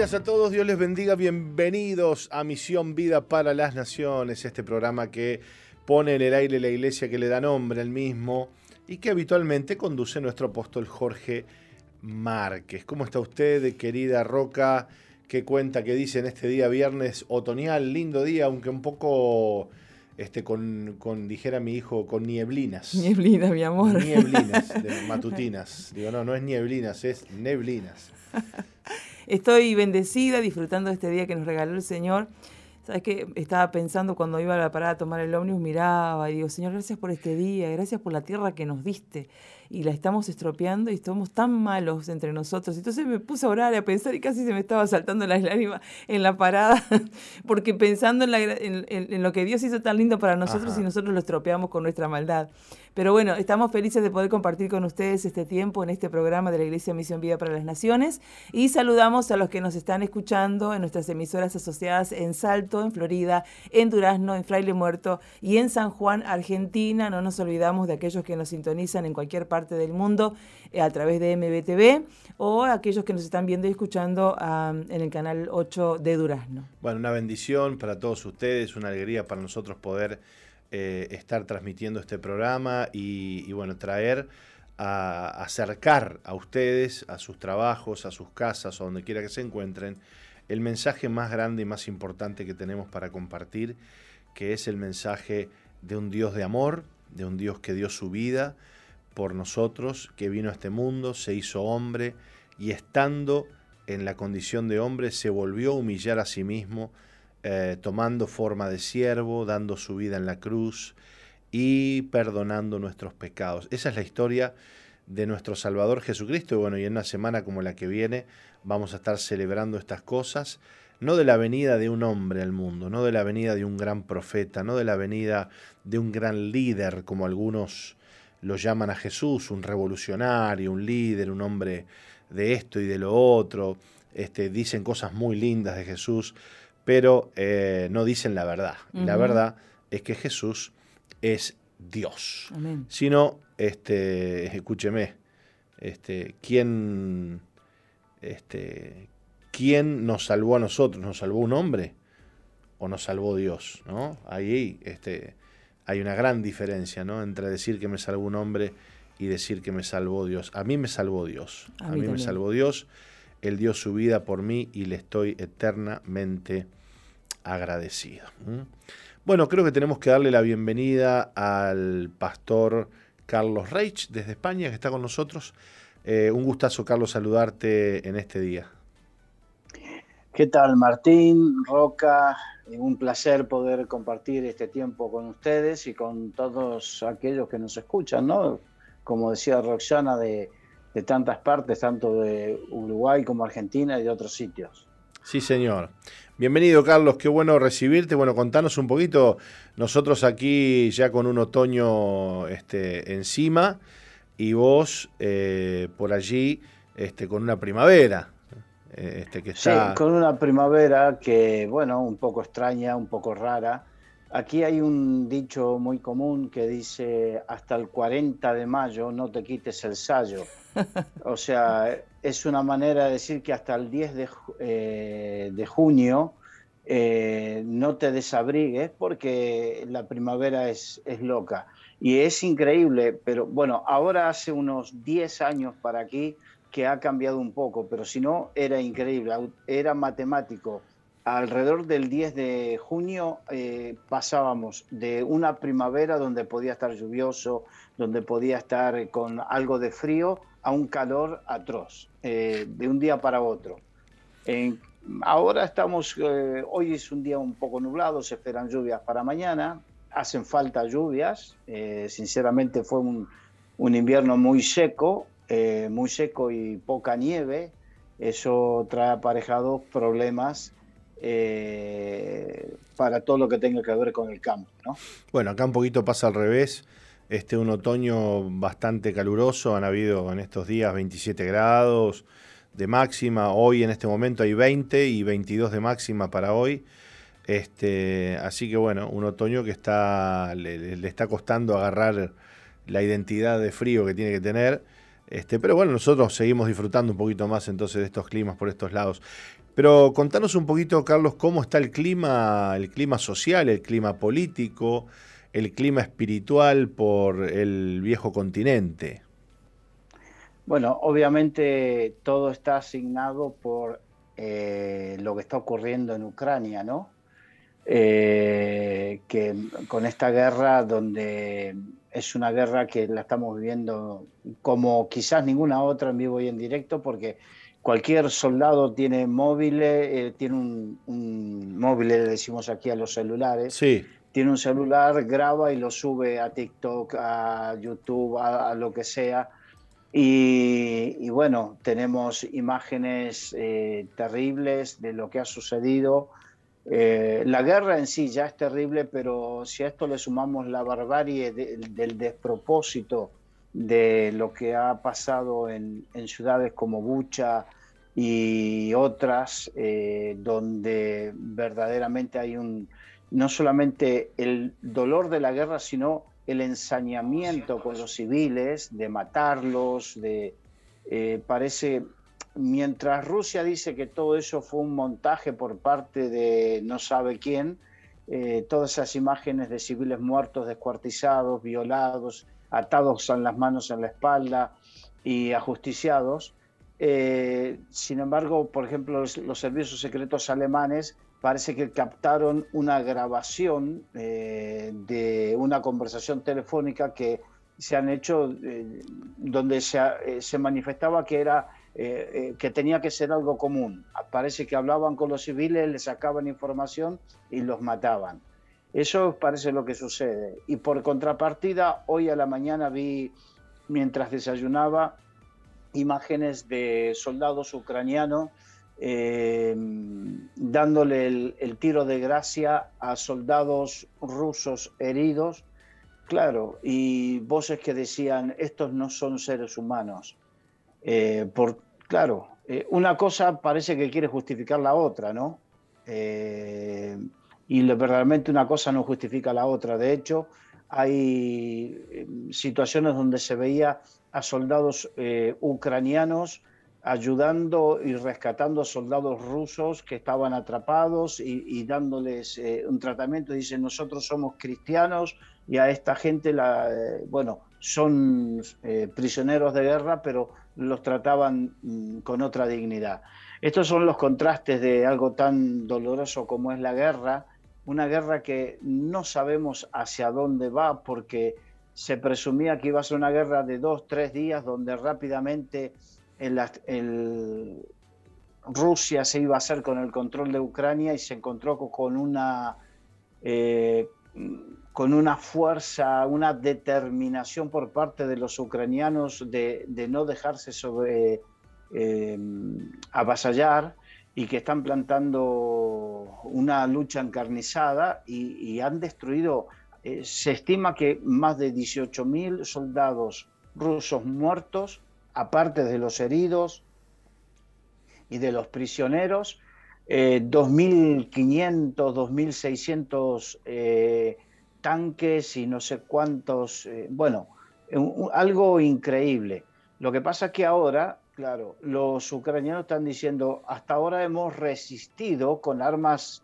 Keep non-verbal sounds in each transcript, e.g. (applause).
días a todos, Dios les bendiga, bienvenidos a Misión Vida para las Naciones, este programa que pone en el aire la iglesia que le da nombre al mismo y que habitualmente conduce nuestro apóstol Jorge Márquez. ¿Cómo está usted, querida Roca? ¿Qué cuenta que dice en este día viernes otoñal, lindo día, aunque un poco este, con, con, dijera mi hijo, con nieblinas. Nieblinas, mi amor. Nieblinas, matutinas. Digo, no, no es nieblinas, es neblinas. (laughs) Estoy bendecida, disfrutando de este día que nos regaló el Señor. ¿Sabes qué? Estaba pensando cuando iba a la parada a tomar el ómnibus, miraba y digo, Señor, gracias por este día, gracias por la tierra que nos diste. Y la estamos estropeando y estamos tan malos entre nosotros. Entonces me puse a orar a pensar y casi se me estaba saltando las lágrimas en la parada, (laughs) porque pensando en, lo que Dios hizo tan lindo para nosotros y nosotros lo estropeamos con nuestra maldad. Pero bueno, estamos felices de poder compartir con ustedes este tiempo en este programa de la Iglesia Misión Vida para las Naciones y saludamos a los que nos están escuchando en nuestras emisoras asociadas en Salto, en Florida, en Durazno, en Fraile Muerto y en San Juan, Argentina. No nos olvidamos de aquellos que nos sintonizan en cualquier parte del mundo eh, a través de MBTV o aquellos que nos están viendo y escuchando en el canal 8 de Durazno. Bueno, una bendición para todos ustedes, una alegría para nosotros poder eh, estar transmitiendo este programa y, bueno, traer a acercar a ustedes, a sus trabajos, a sus casas, a donde quiera que se encuentren, el mensaje más grande y más importante que tenemos para compartir, que es el mensaje de un Dios de amor, de un Dios que dio su vida por nosotros, que vino a este mundo, se hizo hombre y estando en la condición de hombre se volvió a humillar a sí mismo eh, tomando forma de siervo, dando su vida en la cruz y perdonando nuestros pecados. Esa es la historia de nuestro Salvador Jesucristo. Y bueno, y en una semana como la que viene vamos a estar celebrando estas cosas, no de la venida de un hombre al mundo, no de la venida de un gran profeta, no de la venida de un gran líder, como algunos lo llaman a Jesús, un revolucionario, un líder, un hombre de esto y de lo otro. Este, dicen cosas muy lindas de Jesús, pero eh, no dicen la verdad. La verdad es que Jesús es Dios. Amén. Sino, este, escúcheme, este, ¿quién, este, ¿quién nos salvó a nosotros? ¿Nos salvó un hombre o nos salvó Dios? ¿no? Ahí este, hay una gran diferencia ¿no? entre decir que me salvó un hombre y decir que me salvó Dios. A mí me salvó Dios. A, mí, me salvó Dios. Él dio su vida por mí y le estoy eternamente agradecido. Bueno, creo que tenemos que darle la bienvenida al pastor Carlos Reich desde España, que está con nosotros. Eh, un gustazo, Carlos, saludarte en este día. ¿Qué tal, Martín, Roca? Un placer poder compartir este tiempo con ustedes y con todos aquellos que nos escuchan, ¿no? Como decía Roxana, de, de tantas partes, tanto de Uruguay como Argentina y de otros sitios. Sí, señor. Bienvenido, Carlos. Qué bueno recibirte. Bueno, contanos un poquito. Nosotros aquí ya con un otoño este, encima y vos eh, por allí este, con una primavera. Eh, este, que está... Sí, con una primavera que, bueno, un poco extraña, un poco rara. Aquí hay un dicho muy común que dice, hasta el 40 de mayo no te quites el sayo. (laughs) O sea, es una manera de decir que hasta el 10 de, eh, junio eh, no te desabrigues porque la primavera es, es, loca. Y es increíble, pero bueno, ahora hace unos 10 años para aquí que ha cambiado un poco, pero si no, era increíble, era matemático. Alrededor del 10 de junio eh, pasábamos de una primavera donde podía estar lluvioso, donde podía estar con algo de frío, a un calor atroz, eh, de un día para otro. ahora estamos, eh, hoy es un día un poco nublado, se esperan lluvias para mañana, hacen falta lluvias, sinceramente fue un, invierno muy seco, muy seco y poca nieve, eso trae aparejados problemas para todo lo que tenga que ver con el campo. ¿no? Bueno, acá un poquito pasa al revés este, un otoño bastante caluroso, han habido en estos días 27 grados de máxima, hoy en este momento hay 20 y 22 de máxima para hoy. Este, así que bueno, un otoño que está, le, está costando agarrar la identidad de frío que tiene que tener. Este, pero bueno, nosotros seguimos disfrutando un poquito más entonces de estos climas por estos lados. Pero contanos un poquito, Carlos, cómo está el clima, el clima social, el clima político, el clima espiritual por el viejo continente. Bueno, obviamente todo está asignado por eh, lo que está ocurriendo en Ucrania, ¿no? Eh, que con esta guerra donde es una guerra que la estamos viviendo como quizás ninguna otra en vivo y en directo, porque cualquier soldado tiene móviles, eh, tiene un, móvil, le decimos aquí a los celulares. Sí. Tiene un celular, graba y lo sube a TikTok, a YouTube, a, lo que sea. Y, bueno, tenemos imágenes eh, terribles de lo que ha sucedido. Eh, la guerra en sí ya es terrible, pero si a esto le sumamos la barbarie del despropósito de lo que ha pasado en, ciudades como Bucha y otras, eh, donde verdaderamente hay un, no solamente el dolor de la guerra, sino el ensañamiento con los civiles, de matarlos, de eh, parece mientras Rusia dice que todo eso fue un montaje por parte de no sabe quién, eh, todas esas imágenes de civiles muertos, descuartizados, violados, atados en las manos en la espalda y ajusticiados. Eh, sin embargo, por ejemplo, los, servicios secretos alemanes parece que captaron una grabación eh, de una conversación telefónica que se han hecho donde se, se manifestaba que era eh, eh, que tenía que ser algo común. Parece que hablaban con los civiles, les sacaban información y los mataban. Eso parece lo que sucede. Y por contrapartida, hoy a la mañana vi, mientras desayunaba, imágenes de soldados ucranianos eh, dándole el, tiro de gracia a soldados rusos heridos, claro, y voces que decían, estos no son seres humanos. Eh, por, claro, eh, una cosa parece que quiere justificar la otra, ¿no? Eh, y verdaderamente una cosa no justifica la otra. De hecho, hay situaciones donde se veía a soldados ucranianos ayudando y rescatando a soldados rusos que estaban atrapados y, dándoles un tratamiento. Dicen, nosotros somos cristianos y a esta gente, bueno, son prisioneros de guerra, pero los trataban mm, con otra dignidad. Estos son los contrastes de algo tan doloroso como es la guerra, una guerra que no sabemos hacia dónde va porque se presumía que iba a ser una guerra de dos, tres días donde rápidamente Rusia se iba a hacer con el control de Ucrania y se encontró con una eh, con una fuerza, una determinación por parte de los ucranianos de, no dejarse sobre, eh, avasallar y que están plantando una lucha encarnizada y, han destruido, eh, se estima que más de 18.000 soldados rusos muertos, aparte de los heridos y de los prisioneros, 2.500, 2.600 eh, tanques y no sé cuántos, eh, bueno, algo increíble. Lo que pasa es que ahora, claro, los ucranianos están diciendo, hasta ahora hemos resistido con armas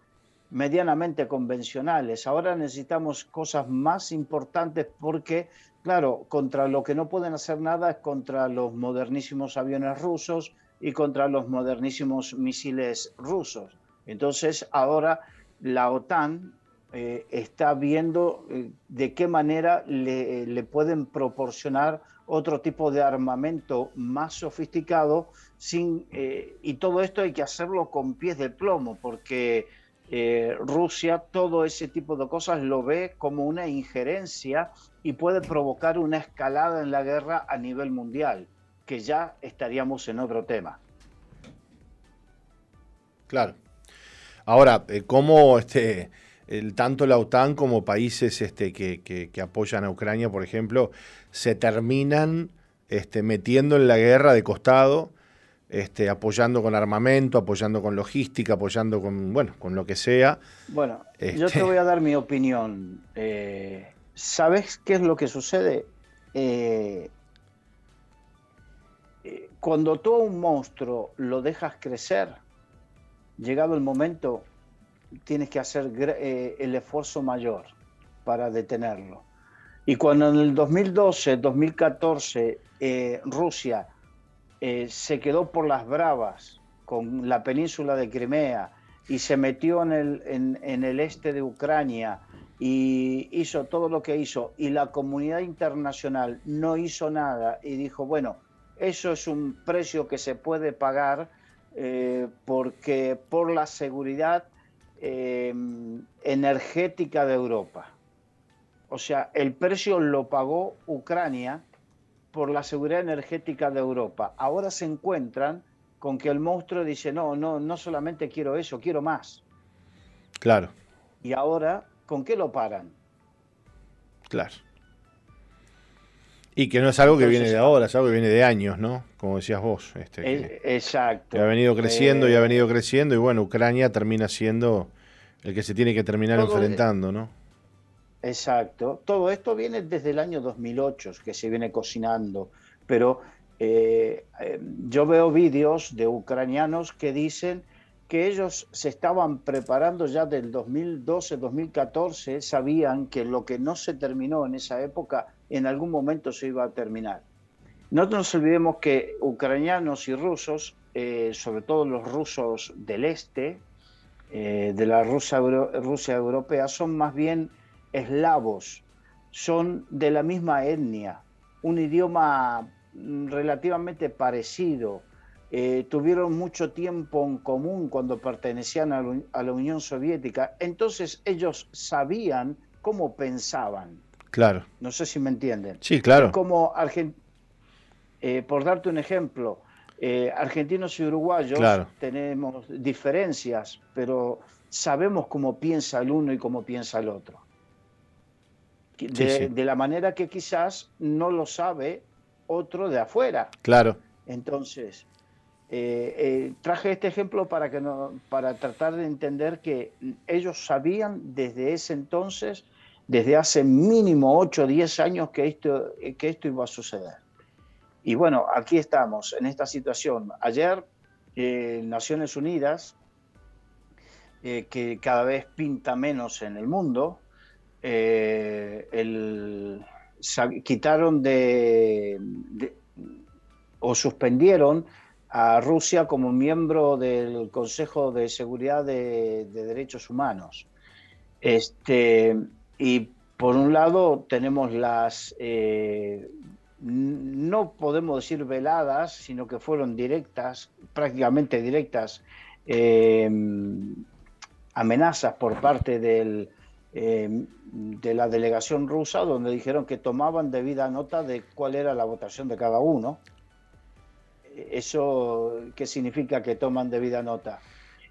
medianamente convencionales, ahora necesitamos cosas más importantes porque, claro, contra lo que no pueden hacer nada es contra los modernísimos aviones rusos y contra los modernísimos misiles rusos. Entonces, ahora la OTAN eh, está viendo eh, de qué manera le, pueden proporcionar otro tipo de armamento más sofisticado sin, eh, y todo esto hay que hacerlo con pies de plomo porque Rusia todo ese tipo de cosas lo ve como una injerencia y puede provocar una escalada en la guerra a nivel mundial, que ya estaríamos en otro tema. Claro. Ahora, ¿cómo este, el, tanto la OTAN como países este, que, apoyan a Ucrania, por ejemplo, se terminan este, metiendo en la guerra de costado, este, apoyando con armamento, apoyando con logística, apoyando con, bueno, con lo que sea. Bueno, yo te voy a dar mi opinión. Eh, ¿Sabes qué es lo que sucede? Eh, cuando todo un monstruo lo dejas crecer, llegado el momento, tienes que hacer eh, el esfuerzo mayor para detenerlo. Y cuando en el 2012, 2014, eh, Rusia eh, se quedó por las bravas con la península de Crimea y se metió en el, este de Ucrania y hizo todo lo que hizo y la comunidad internacional no hizo nada y dijo, bueno, eso es un precio que se puede pagar porque por la seguridad em, energética de Europa. O sea, el precio lo pagó Ucrania por la seguridad energética de Europa. Ahora se encuentran con que el monstruo dice, no, no, no solamente quiero eso, quiero más. Claro. Y ahora, ¿con qué lo paran? Claro. Y que no es algo que viene de ahora, es algo que viene de años, ¿no? Como decías vos. Este, exacto. ha venido creciendo y ha eh, venido creciendo y bueno, Ucrania termina siendo el que se tiene que terminar enfrentando, ¿no? Exacto. Todo esto viene desde el año 2008, que se viene cocinando, pero eh, eh, yo veo vídeos de ucranianos que dicen que ellos se estaban preparando ya del 2012-2014, sabían que lo que no se terminó en esa época en algún momento se iba a terminar. No nos olvidemos que ucranianos y rusos, eh, sobre todo los rusos del este, eh, de la Rusia, Rusia europea, son más bien eslavos, son de la misma etnia, un idioma mm, relativamente parecido, eh, tuvieron mucho tiempo en común cuando pertenecían a, la Unión Soviética, entonces ellos sabían cómo pensaban. Claro. No sé si me entienden. Sí, claro. Como eh, por darte un ejemplo, eh, argentinos y uruguayos tenemos diferencias, pero sabemos cómo piensa el uno y cómo piensa el otro. De, de, la manera que quizás no lo sabe otro de afuera. Claro. Entonces, eh, traje este ejemplo para, que no, para tratar de entender que ellos sabían desde ese entonces desde hace mínimo 8 o 10 años que esto, que esto iba a suceder. Y bueno, aquí estamos, en esta situación. Ayer, eh, Naciones Unidas, eh, que cada vez pinta menos en el mundo, eh, quitaron de, o suspendieron a Rusia como miembro del Consejo de Seguridad de, de Derechos Humanos. Este, y por un lado tenemos las, eh, no podemos decir veladas, sino que fueron directas, prácticamente directas, eh, amenazas por parte del, eh, de la delegación rusa, donde dijeron que tomaban debida nota de cuál era la votación de cada uno. ¿Eso qué significa que toman debida nota?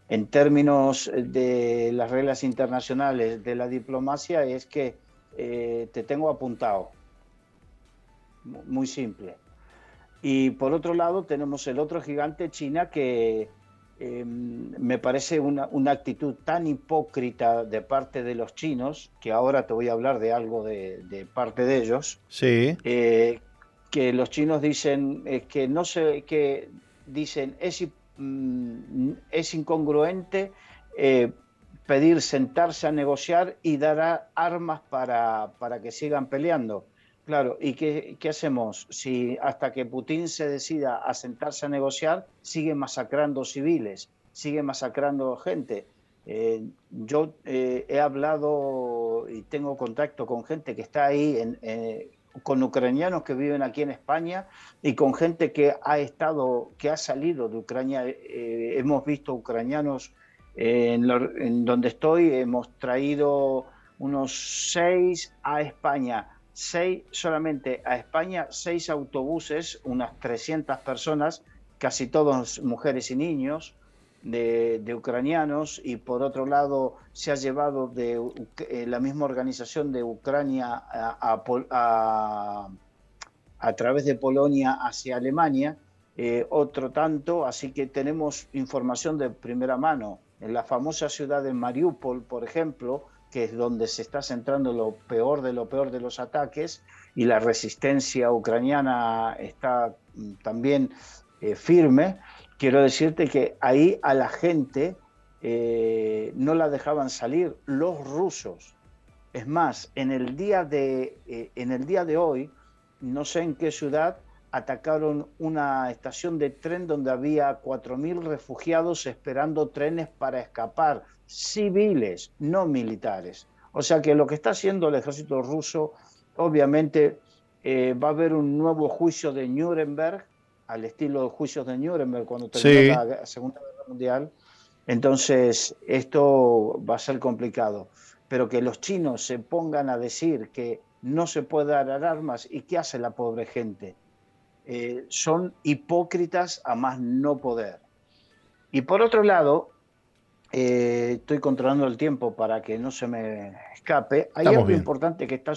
En términos de las reglas internacionales de la diplomacia es que eh, te tengo apuntado. Muy simple. Y por otro lado tenemos el otro gigante, China, que em, me parece una, actitud tan hipócrita de parte de los chinos, que ahora te voy a hablar de algo de, parte de ellos. Sí. Eh, que los chinos dicen que no sé, que dicen es Mm, es incongruente eh, pedir sentarse a negociar y dar armas para, para que sigan peleando. Claro, ¿y qué, qué, hacemos? Si hasta que Putin se decida a sentarse a negociar, sigue masacrando civiles, sigue masacrando gente. Eh, yo eh, he hablado y tengo contacto con gente que está ahí en, con ucranianos que viven aquí en España y con gente que ha estado, que ha salido de Ucrania. Eh, hemos visto ucranianos en, donde estoy, hemos traído unos seis a España, seis solamente a España, seis autobuses, unas 300 personas, casi todos mujeres y niños de, ucranianos y por otro lado se ha llevado de eh, la misma organización de Ucrania a, a, través de Polonia hacia Alemania, eh, otro tanto, así que tenemos información de primera mano. En la famosa ciudad de Mariupol, por ejemplo, que es donde se está centrando lo peor de lo peor de los ataques, y la resistencia ucraniana está mm, también eh, firme, quiero decirte que ahí a la gente no la dejaban salir los rusos. Es más, en el día de, en el día de hoy, no sé en qué ciudad, atacaron una estación de tren donde había 4.000 refugiados esperando trenes para escapar, civiles, no militares. O sea que lo que está haciendo el ejército ruso, obviamente eh, va a haber un nuevo juicio de Nuremberg, al estilo de juicios de Nuremberg cuando terminó la Segunda Guerra Mundial. Entonces, esto va a ser complicado. Pero que los chinos se pongan a decir que no se puede dar armas y qué hace la pobre gente eh, son hipócritas a más no poder. Y por otro lado, eh, estoy controlando el tiempo para que no se me escape, hay algo importante que está,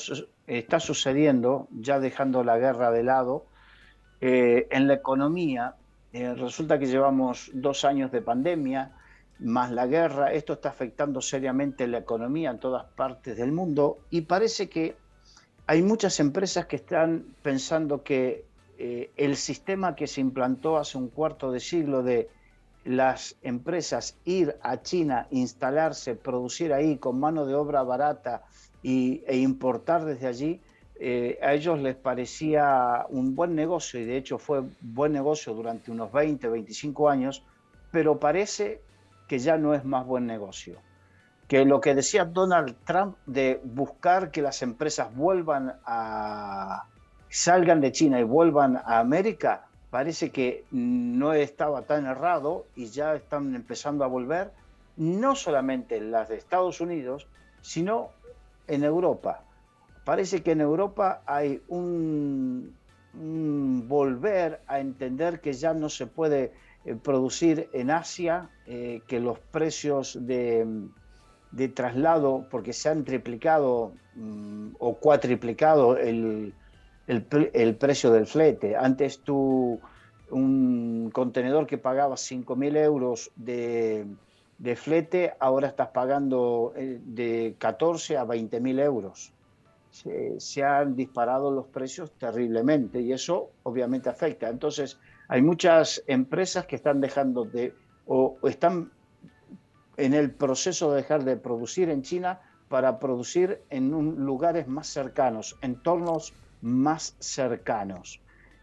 está, sucediendo, ya dejando la guerra de lado, eh, en la economía. resulta que llevamos dos años de pandemia, más la guerra, esto está afectando seriamente la economía en todas partes del mundo y parece que hay muchas empresas que están pensando que eh, el sistema que se implantó hace un cuarto de siglo de las empresas ir a China, instalarse, producir ahí con mano de obra barata y, e importar desde allí, eh, a ellos les parecía un buen negocio y de hecho fue buen negocio durante unos 20, 25 años, pero parece que ya no es más buen negocio. Que lo que decía Donald Trump de buscar que las empresas vuelvan a, salgan de China y vuelvan a América, parece que no estaba tan errado y ya están empezando a volver, no solamente las de Estados Unidos, sino en Europa. Parece que en Europa hay un, volver a entender que ya no se puede eh, producir en Asia, eh, que los precios de, traslado, porque se han triplicado mm, o cuatriplicado el, el, precio del flete. Antes tú, un contenedor que pagaba 5.000 euros de, flete, ahora estás pagando eh, de 14 a 20.000 euros. Se, han disparado los precios terriblemente y eso obviamente afecta. Entonces, hay muchas empresas que están dejando de, o, están en el proceso de dejar de producir en China para producir en lugares más cercanos, entornos más cercanos.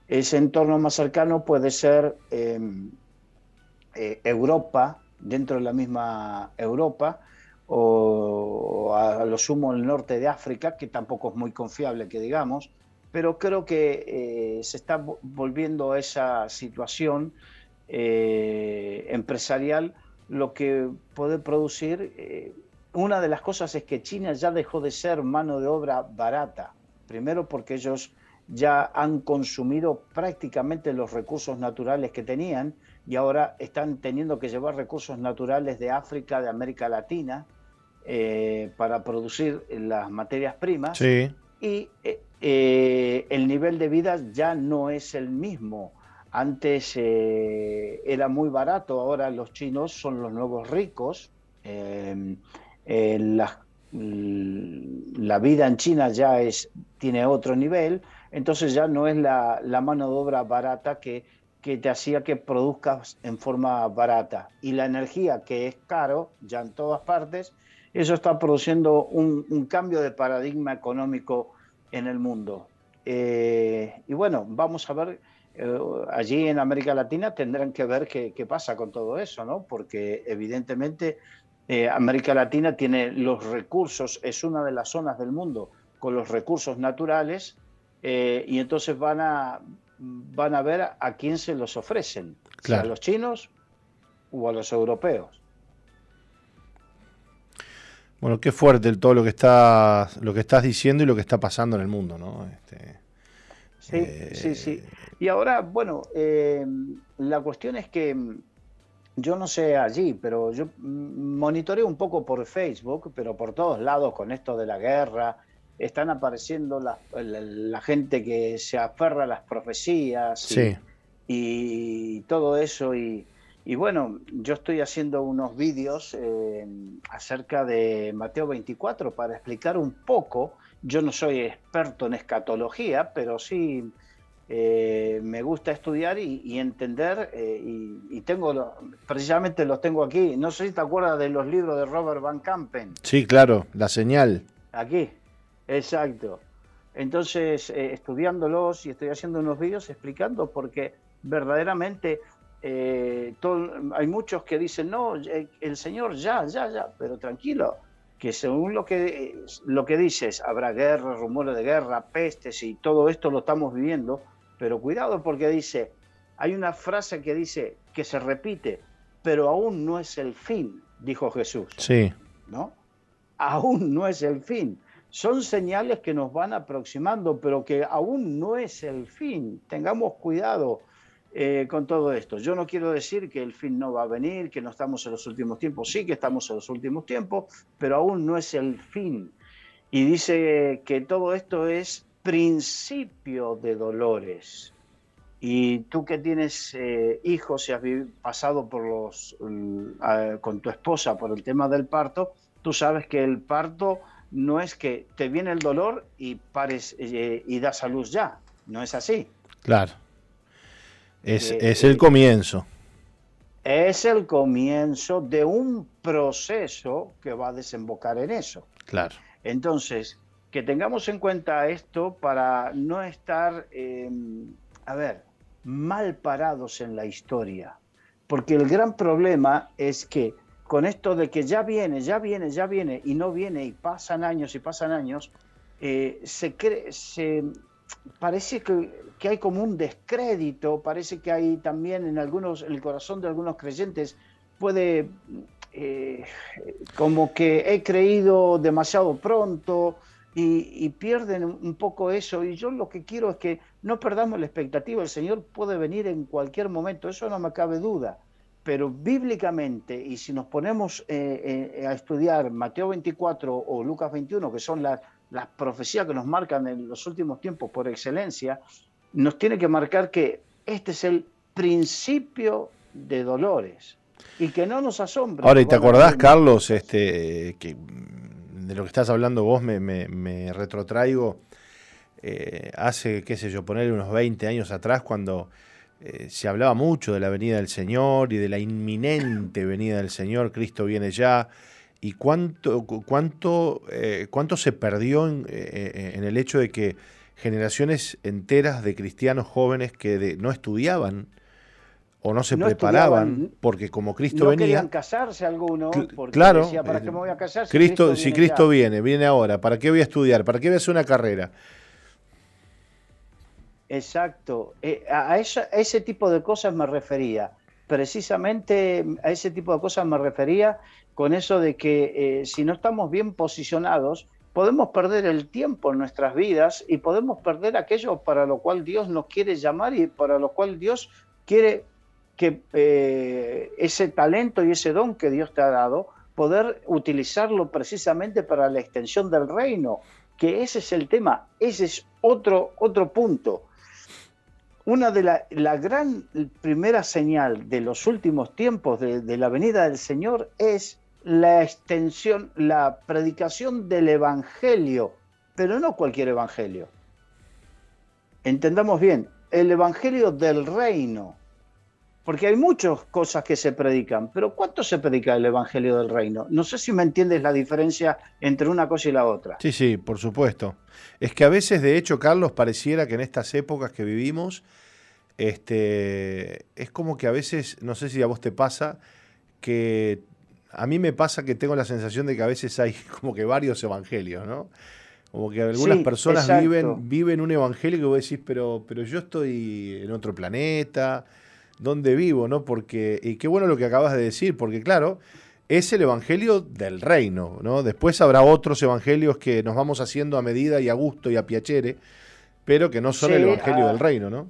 Ese entorno más cercano puede ser em, eh, Europa, dentro de la misma Europa, o a lo sumo el norte de África, que tampoco es muy confiable que digamos, pero creo que eh, se está volviendo esa situación eh, empresarial lo que puede producir. una de las cosas es que China ya dejó de ser mano de obra barata Primero porque ellos ya han consumido prácticamente los recursos naturales que tenían y ahora están teniendo que llevar recursos naturales de África, de América Latina, eh, para producir las materias primas. Y eh, eh, el nivel de vida ya no es el mismo. Antes era muy barato, ahora los chinos son los nuevos ricos. las la vida en China ya es, tiene otro nivel, entonces ya no es la, mano de obra barata que, que, te hacía que produzcas en forma barata. Y la energía, que es caro, ya en todas partes, eso está produciendo un, cambio de paradigma económico en el mundo. Eh, y bueno, vamos a ver, eh, allí en América Latina tendrán que ver qué, qué pasa con todo eso, ¿no? Porque evidentemente eh, América Latina tiene los recursos, es una de las zonas del mundo con los recursos naturales y entonces van a, van a ver a quién se los ofrecen, a los chinos o a los europeos. Bueno, qué fuerte todo lo que estás, lo que estás diciendo y lo que está pasando en el mundo, ¿no? Este, sí, sí, sí. Eh, y ahora, bueno, la cuestión es que yo no sé allí, pero yo monitoreo un poco por Facebook, pero por todos lados con esto de la guerra, están apareciendo la, gente que se aferra a las profecías y, todo eso. Y, bueno, yo estoy haciendo unos vídeos eh, acerca de Mateo 24 para explicar un poco, yo no soy experto en escatología, pero sí eh, me gusta estudiar y, entender, eh, y, tengo, precisamente los tengo aquí. No sé si te acuerdas de los libros de Robert Van Campen. Sí, claro, la señal. Aquí, exacto. Entonces, eh, estudiándolos y estoy haciendo unos vídeos explicando porque verdaderamente hay muchos que dicen, no, el Señor ya, ya, ya, pero tranquilo, que según lo que, lo que dices, habrá guerra, rumores de guerra, pestes y todo esto lo estamos viviendo, pero cuidado porque dice, hay una frase que dice, que se repite, pero aún no es el fin, dijo Jesús. Sí. ¿No? Aún no es el fin. Son señales que nos van aproximando, pero que aún no es el fin. Tengamos cuidado eh, con todo esto. Yo no quiero decir que el fin no va a venir, que no estamos en los últimos tiempos. Sí que estamos en los últimos tiempos, pero aún no es el fin. Y dice que todo esto es principio de dolores. Y tú que tienes eh, hijos y has pasado por los, mm, con tu esposa por el tema del parto, tú sabes que el parto no es que te viene el dolor y pares eh, y das a luz ya. No es así. Claro. Es, eh, es el comienzo. Es el comienzo de un proceso que va a desembocar en eso. Claro. Entonces, que tengamos en cuenta esto para no estar, em, a ver, mal parados en la historia. Porque el gran problema es que con esto de que ya viene, ya viene, ya viene y no viene y pasan años y pasan años, eh, se, cree, se parece que, que, hay como un descrédito, parece que hay también en algunos, en el corazón de algunos creyentes puede eh, como que he creído demasiado pronto, y, pierden un poco eso. Y yo lo que quiero es que no perdamos la expectativa. El Señor puede venir en cualquier momento, eso no me cabe duda. Pero bíblicamente, y si nos ponemos eh, eh, a estudiar Mateo 24 o Lucas 21, que son las, las profecías que nos marcan en los últimos tiempos por excelencia, nos tiene que marcar que este es el principio de dolores y que no nos asombre. Ahora, ¿y te acordás, Carlos, este, que de lo que estás hablando vos me, retrotraigo eh, hace, qué sé yo, ponerle unos 20 años atrás cuando eh, se hablaba mucho de la venida del Señor y de la inminente venida del Señor, Cristo viene ya, y cuánto, cuánto, eh, cuánto se perdió en, el hecho de que generaciones enteras de cristianos jóvenes que no estudiaban, o no se preparaban porque como Cristo no venía. Querían casarse algunos, porque claro, decía, ¿para qué me voy a casar? Si Cristo, si Cristo viene, viene ahora, ¿para qué voy a estudiar? ¿Para qué voy a hacer una carrera? Exacto, eh, a, ese tipo de cosas me refería, precisamente a ese tipo de cosas me refería con eso de que eh, si no estamos bien posicionados, podemos perder el tiempo en nuestras vidas y podemos perder aquello para lo cual Dios nos quiere llamar y para lo cual Dios quiere que eh, ese talento y ese don que Dios te ha dado, poder utilizarlo precisamente para la extensión del reino, que ese es el tema, ese es otro, otro punto. Una de la, la gran primera señal de los últimos tiempos de, de la venida del Señor es la extensión, la predicación del Evangelio, pero no cualquier Evangelio. Entendamos bien, el Evangelio del reino, porque hay muchas cosas que se predican, pero ¿cuánto se predica el Evangelio del Reino? No sé si me entiendes la diferencia entre una cosa y la otra. Sí, sí, por supuesto. Es que a veces, de hecho, Carlos, pareciera que en estas épocas que vivimos, este, es como que a veces, no sé si a vos te pasa, que a mí me pasa que tengo la sensación de que a veces hay (laughs) como que varios evangelios, ¿no? Como que algunas personas viven, viven un evangelio que vos decís, pero, pero yo estoy en otro planeta, dónde vivo, ¿no? Porque, y qué bueno lo que acabas de decir, porque claro, es el evangelio del reino, ¿no? Después habrá otros evangelios que nos vamos haciendo a medida y a gusto y a piacere, pero que no son el evangelio ah. del reino, ¿no?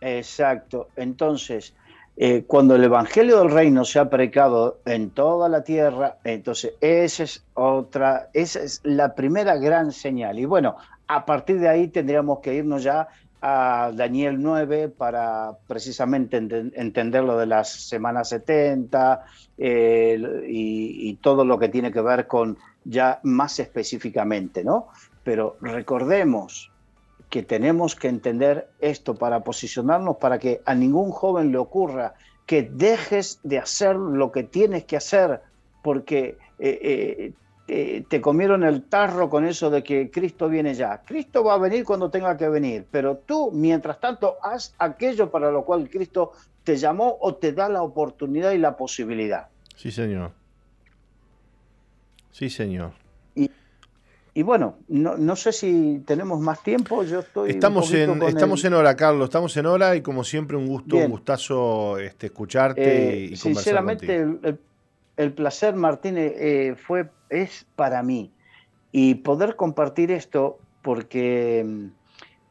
Exacto. Entonces, eh, cuando el evangelio del reino se ha predicado en toda la tierra, entonces esa es otra, esa es la primera gran señal. Y bueno, a partir de ahí tendríamos que irnos ya a Daniel 9 para precisamente entender lo de las semanas 70 eh, y, todo lo que tiene que ver con ya más específicamente, ¿no? Pero recordemos que tenemos que entender esto para posicionarnos, para que a ningún joven le ocurra que dejes de hacer lo que tienes que hacer, porque eh, eh, te comieron el tarro con eso de que Cristo viene ya. Cristo va a venir cuando tenga que venir, pero tú, mientras tanto, haz aquello para lo cual Cristo te llamó o te da la oportunidad y la posibilidad. Sí, Señor. Sí, Señor. Y, bueno, no, sé si tenemos más tiempo. Yo estoy. Estamos, en, estamos en hora, Carlos. Estamos en hora y, como siempre, un gusto, un gustazo este, escucharte y, y, Sinceramente, el, el, placer, Martínez, eh, fue, es para mí. Y poder compartir esto, porque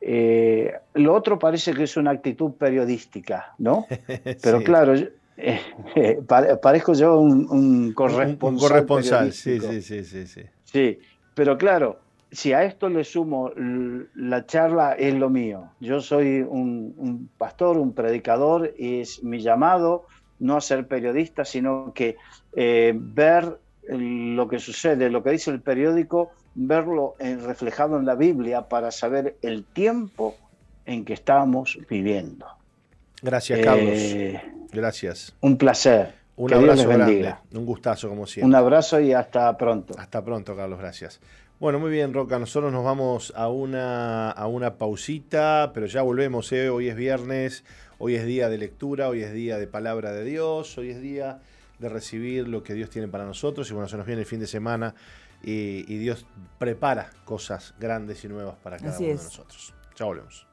eh, lo otro parece que es una actitud periodística, ¿no? (laughs) Pero claro, (laughs) eh, parezco yo un, corresponsal. Un, corresponsal, sí, sí, sí, sí, sí. Sí, pero claro, si a esto le sumo la charla, es lo mío. Yo soy un, pastor, un predicador, y es mi llamado no a ser periodista, sino que eh, ver lo que sucede, lo que dice el periódico, verlo reflejado en la Biblia para saber el tiempo en que estamos viviendo. Gracias, Carlos. Eh, Gracias. Un placer. Un abrazo grande. Un gustazo, como siempre. Un abrazo y hasta pronto. Hasta pronto, Carlos. Gracias. Bueno, muy bien, Roca. Nosotros nos vamos a una, a una pausita, pero ya volvemos. ¿eh? Hoy es viernes, hoy es día de lectura, hoy es día de palabra de Dios, hoy es día de recibir lo que Dios tiene para nosotros. Y bueno, se nos viene el fin de semana y, Dios prepara cosas grandes y nuevas para cada uno de nosotros. Ya volvemos.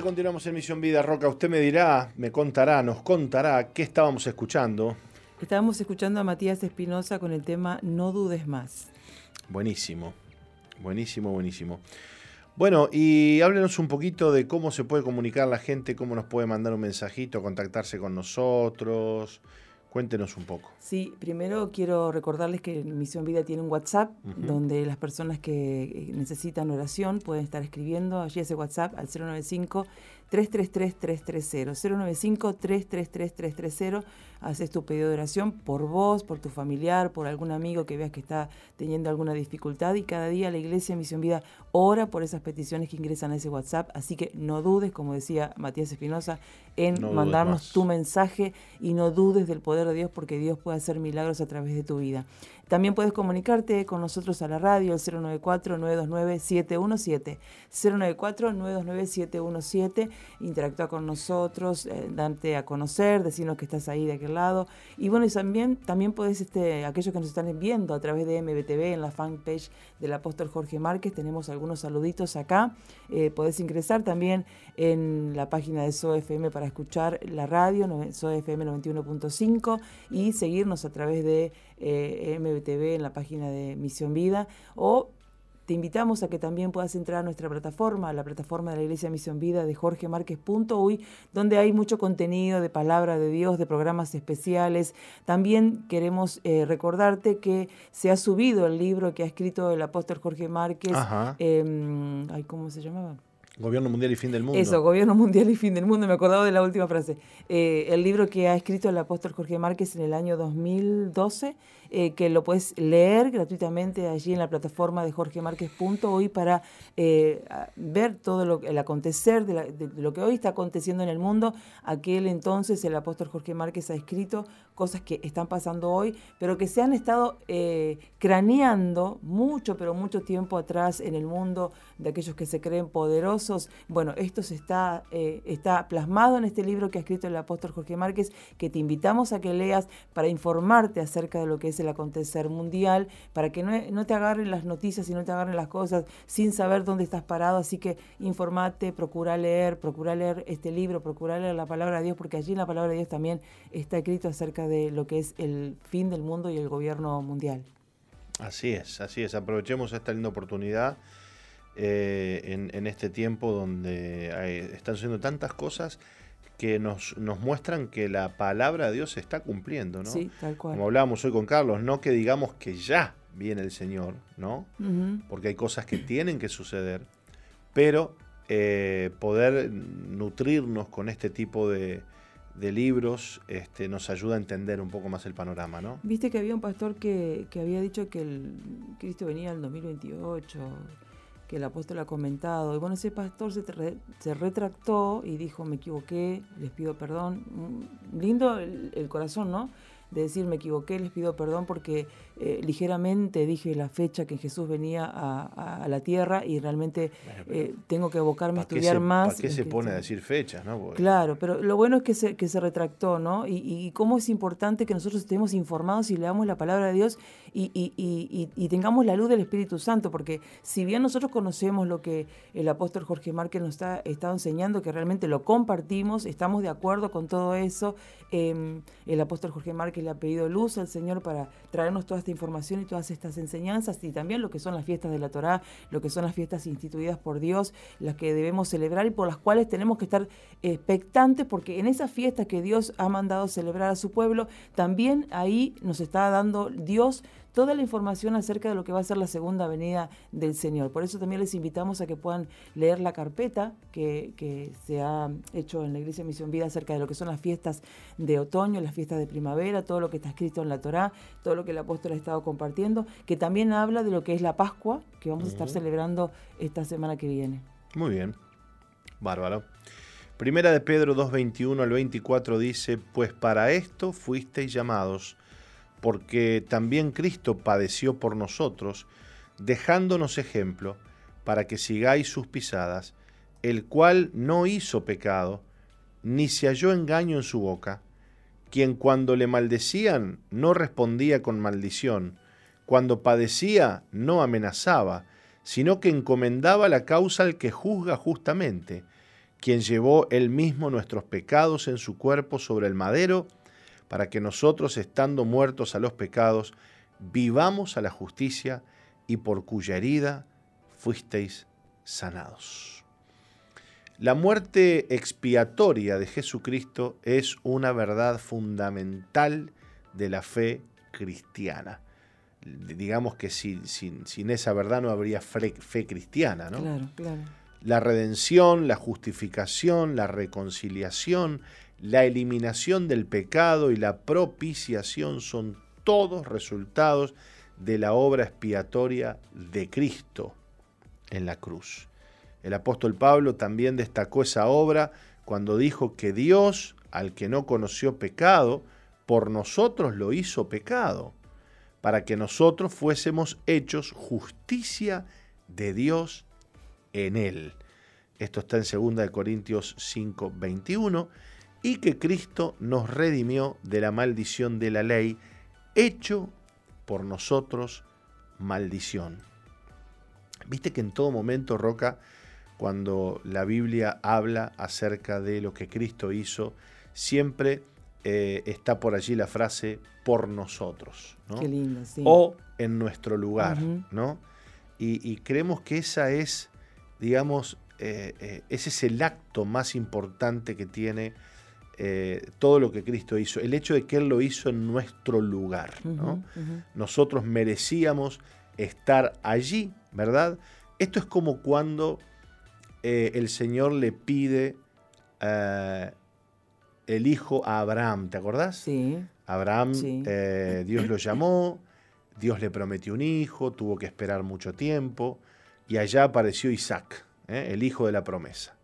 Continuamos en Misión Vida Roca. Usted me dirá, me contará, nos contará qué estábamos escuchando. Estábamos escuchando a Matías Espinosa con el tema No dudes más. Buenísimo, buenísimo, buenísimo. Bueno, y háblenos un poquito de cómo se puede comunicar la gente, cómo nos puede mandar un mensajito, contactarse con nosotros. Cuéntenos un poco. Sí, primero quiero recordarles que Misión Vida tiene un WhatsApp donde las personas que eh, necesitan oración pueden estar escribiendo allí ese WhatsApp al 095 333-330. 095-333-330. Haces tu pedido de oración por vos, por tu familiar, por algún amigo que veas que está teniendo alguna dificultad. Y cada día la Iglesia Misión Vida ora por esas peticiones que ingresan a ese WhatsApp. Así que no dudes, como decía Matías Espinosa, en mandarnos tu mensaje y no dudes del poder de Dios porque Dios puede hacer milagros a través de tu vida. También puedes comunicarte con nosotros a la radio, al 094-929-717. 094-929-717. Interactúa con nosotros, eh, darte a conocer, decirnos que estás ahí de aquel lado. Y bueno, y también, también puedes, este, aquellos que nos están viendo a través de MBTV en la fanpage del apóstol Jorge Márquez, tenemos algunos saluditos acá. Eh, podés ingresar también en la página de SOFM para escuchar la radio, SOFM 91.5, y seguirnos a través de eh, MBTV en la página de Misión Vida o te invitamos a que también puedas entrar a nuestra plataforma, a la plataforma de la Iglesia Misión Vida de jorgemarquez.uy, donde hay mucho contenido de palabra de Dios, de programas especiales. También queremos eh, recordarte que se ha subido el libro que ha escrito el apóstol Jorge Márquez. Eh, ¿Cómo se llamaba? Gobierno Mundial y Fin del Mundo. Eso, Gobierno Mundial y Fin del Mundo, me acordaba de la última frase. Eh, el libro que ha escrito el apóstol Jorge Márquez en el año 2012 eh, que lo puedes leer gratuitamente allí en la plataforma de jorgemarquez.hoy para eh, ver todo lo, el acontecer de, lo que hoy está aconteciendo en el mundo. Aquel entonces el apóstol Jorge Márquez ha escrito cosas que están pasando hoy, pero que se han estado eh, craneando mucho, pero mucho tiempo atrás en el mundo de aquellos que se creen poderosos. Bueno, esto se está, está plasmado en este libro que ha escrito el apóstol Jorge Márquez, que te invitamos a que leas para informarte acerca de lo que es el acontecer mundial, para que no, no te agarren las noticias y no te agarren las cosas sin saber dónde estás parado. Así que informate, procura leer, procura leer este libro, procura leer la palabra de Dios, porque allí en la palabra de Dios también está escrito acerca de lo que es el fin del mundo y el gobierno mundial. Así es, así es. Aprovechemos esta linda oportunidad eh, en, este tiempo donde están sucediendo tantas cosas que nos, nos muestran que la palabra de Dios se está cumpliendo, ¿no? Sí, tal cual. Como hablábamos hoy con Carlos, no que digamos que ya viene el Señor, ¿no? Porque hay cosas que tienen que suceder, pero eh, poder nutrirnos con este tipo de, de libros este, nos ayuda a entender un poco más el panorama, ¿no? Viste que había un pastor que, que había dicho que el Cristo venía en el 2028 que el apóstol ha comentado. Y bueno, ese pastor se, se retractó y dijo, me equivoqué, les pido perdón. Mm, lindo el corazón, ¿no? de decir me equivoqué, les pido perdón porque eh, ligeramente dije la fecha que Jesús venía a, la tierra y realmente eh, tengo que abocarme a estudiar más. ¿Para qué se pone a decir fechas? ¿no? Claro, pero lo bueno es que se, que se retractó, ¿no? Y, y, cómo es importante que nosotros estemos informados y leamos la palabra de Dios y, y, tengamos la luz del Espíritu Santo, porque si bien nosotros conocemos lo que el apóstol Jorge Márquez nos está, está enseñando, que realmente lo compartimos, estamos de acuerdo con todo eso, em, el apóstol Jorge Márquez le ha pedido luz al Señor para traernos toda esta información y todas estas enseñanzas y también lo que son las fiestas de la Torá, lo que son las fiestas instituidas por Dios, las que debemos celebrar y por las cuales tenemos que estar expectantes porque en esas fiestas que Dios ha mandado celebrar a su pueblo, también ahí nos está dando Dios toda la información acerca de lo que va a ser la segunda venida del Señor. Por eso también les invitamos a que puedan leer la carpeta que, se ha hecho en la Iglesia Misión Vida acerca de lo que son las fiestas de otoño, las fiestas de primavera, todo lo que está escrito en la Torá, todo lo que el apóstol ha estado compartiendo, que también habla de lo que es la Pascua, que vamos a estar celebrando esta semana que viene. Muy bien, bárbaro. Primera de Pedro 2.21 al 24 dice, pues para esto fuisteis llamados porque también Cristo padeció por nosotros, dejándonos ejemplo para que sigáis sus pisadas, el cual no hizo pecado, ni se halló engaño en su boca, quien cuando le maldecían no respondía con maldición, cuando padecía no amenazaba, sino que encomendaba la causa al que juzga justamente, quien llevó él mismo nuestros pecados en su cuerpo sobre el madero, para que nosotros, estando muertos a los pecados, vivamos a la justicia y por cuya herida fuisteis sanados. La muerte expiatoria de Jesucristo es una verdad fundamental de la fe cristiana. Digamos que sin, sin, esa verdad no habría fe, fe cristiana, ¿no? Claro, claro. La redención, la justificación, la reconciliación, la eliminación del pecado y la propiciación son todos resultados de la obra expiatoria de Cristo en la cruz. El apóstol Pablo también destacó esa obra cuando dijo que Dios, al que no conoció pecado, por nosotros lo hizo pecado, para que nosotros fuésemos hechos justicia de Dios en él. Esto está en 2 Corintios 5, 21 y que Cristo nos redimió de la maldición de la ley, hecho por nosotros maldición. Viste que en todo momento, Roca, cuando la Biblia habla acerca de lo que Cristo hizo, siempre eh, está por allí la frase por nosotros, ¿no? Qué lindo, sí. O en nuestro lugar, ¿no? Y, creemos que esa es, digamos, eh, eh, ese es el acto más importante que tiene eh, todo lo que Cristo hizo, el hecho de que Él lo hizo en nuestro lugar. Nosotros merecíamos estar allí, ¿verdad? Esto es como cuando eh, el Señor le pide eh, el hijo a Abraham, ¿te acordás? Sí. Abraham, Dios lo llamó, Dios le prometió un hijo, tuvo que esperar mucho tiempo, y allá apareció Isaac, el hijo de la promesa,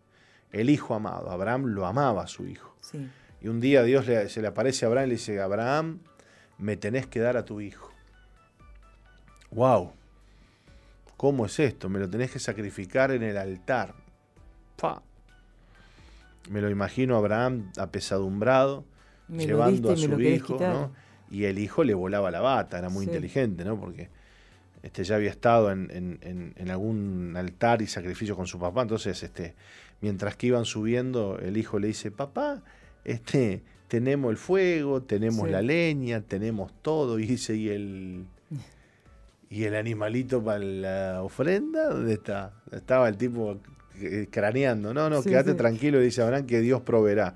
el hijo amado. Abraham lo amaba a su hijo. Y un día Dios se le aparece a Abraham y le dice, Abraham, me tenés que dar a tu hijo. ¡Wow! ¿Cómo es esto? Me lo tenés que sacrificar en el altar. Me lo imagino a Abraham apesadumbrado, llevando a su hijo, ¿no? Y el hijo le volaba la bata, era muy inteligente, ¿no? Porque este, ya había estado en, algún altar y sacrificio con su papá. Entonces, este, mientras que iban subiendo, el hijo le dice, papá, este, tenemos el fuego, tenemos la leña, tenemos todo. Y dice, ¿y el, ¿Y el animalito para la ofrenda? ¿Dónde está? Estaba el tipo eh, craneando. No, no, quédate tranquilo, dice Abraham, que Dios proveerá.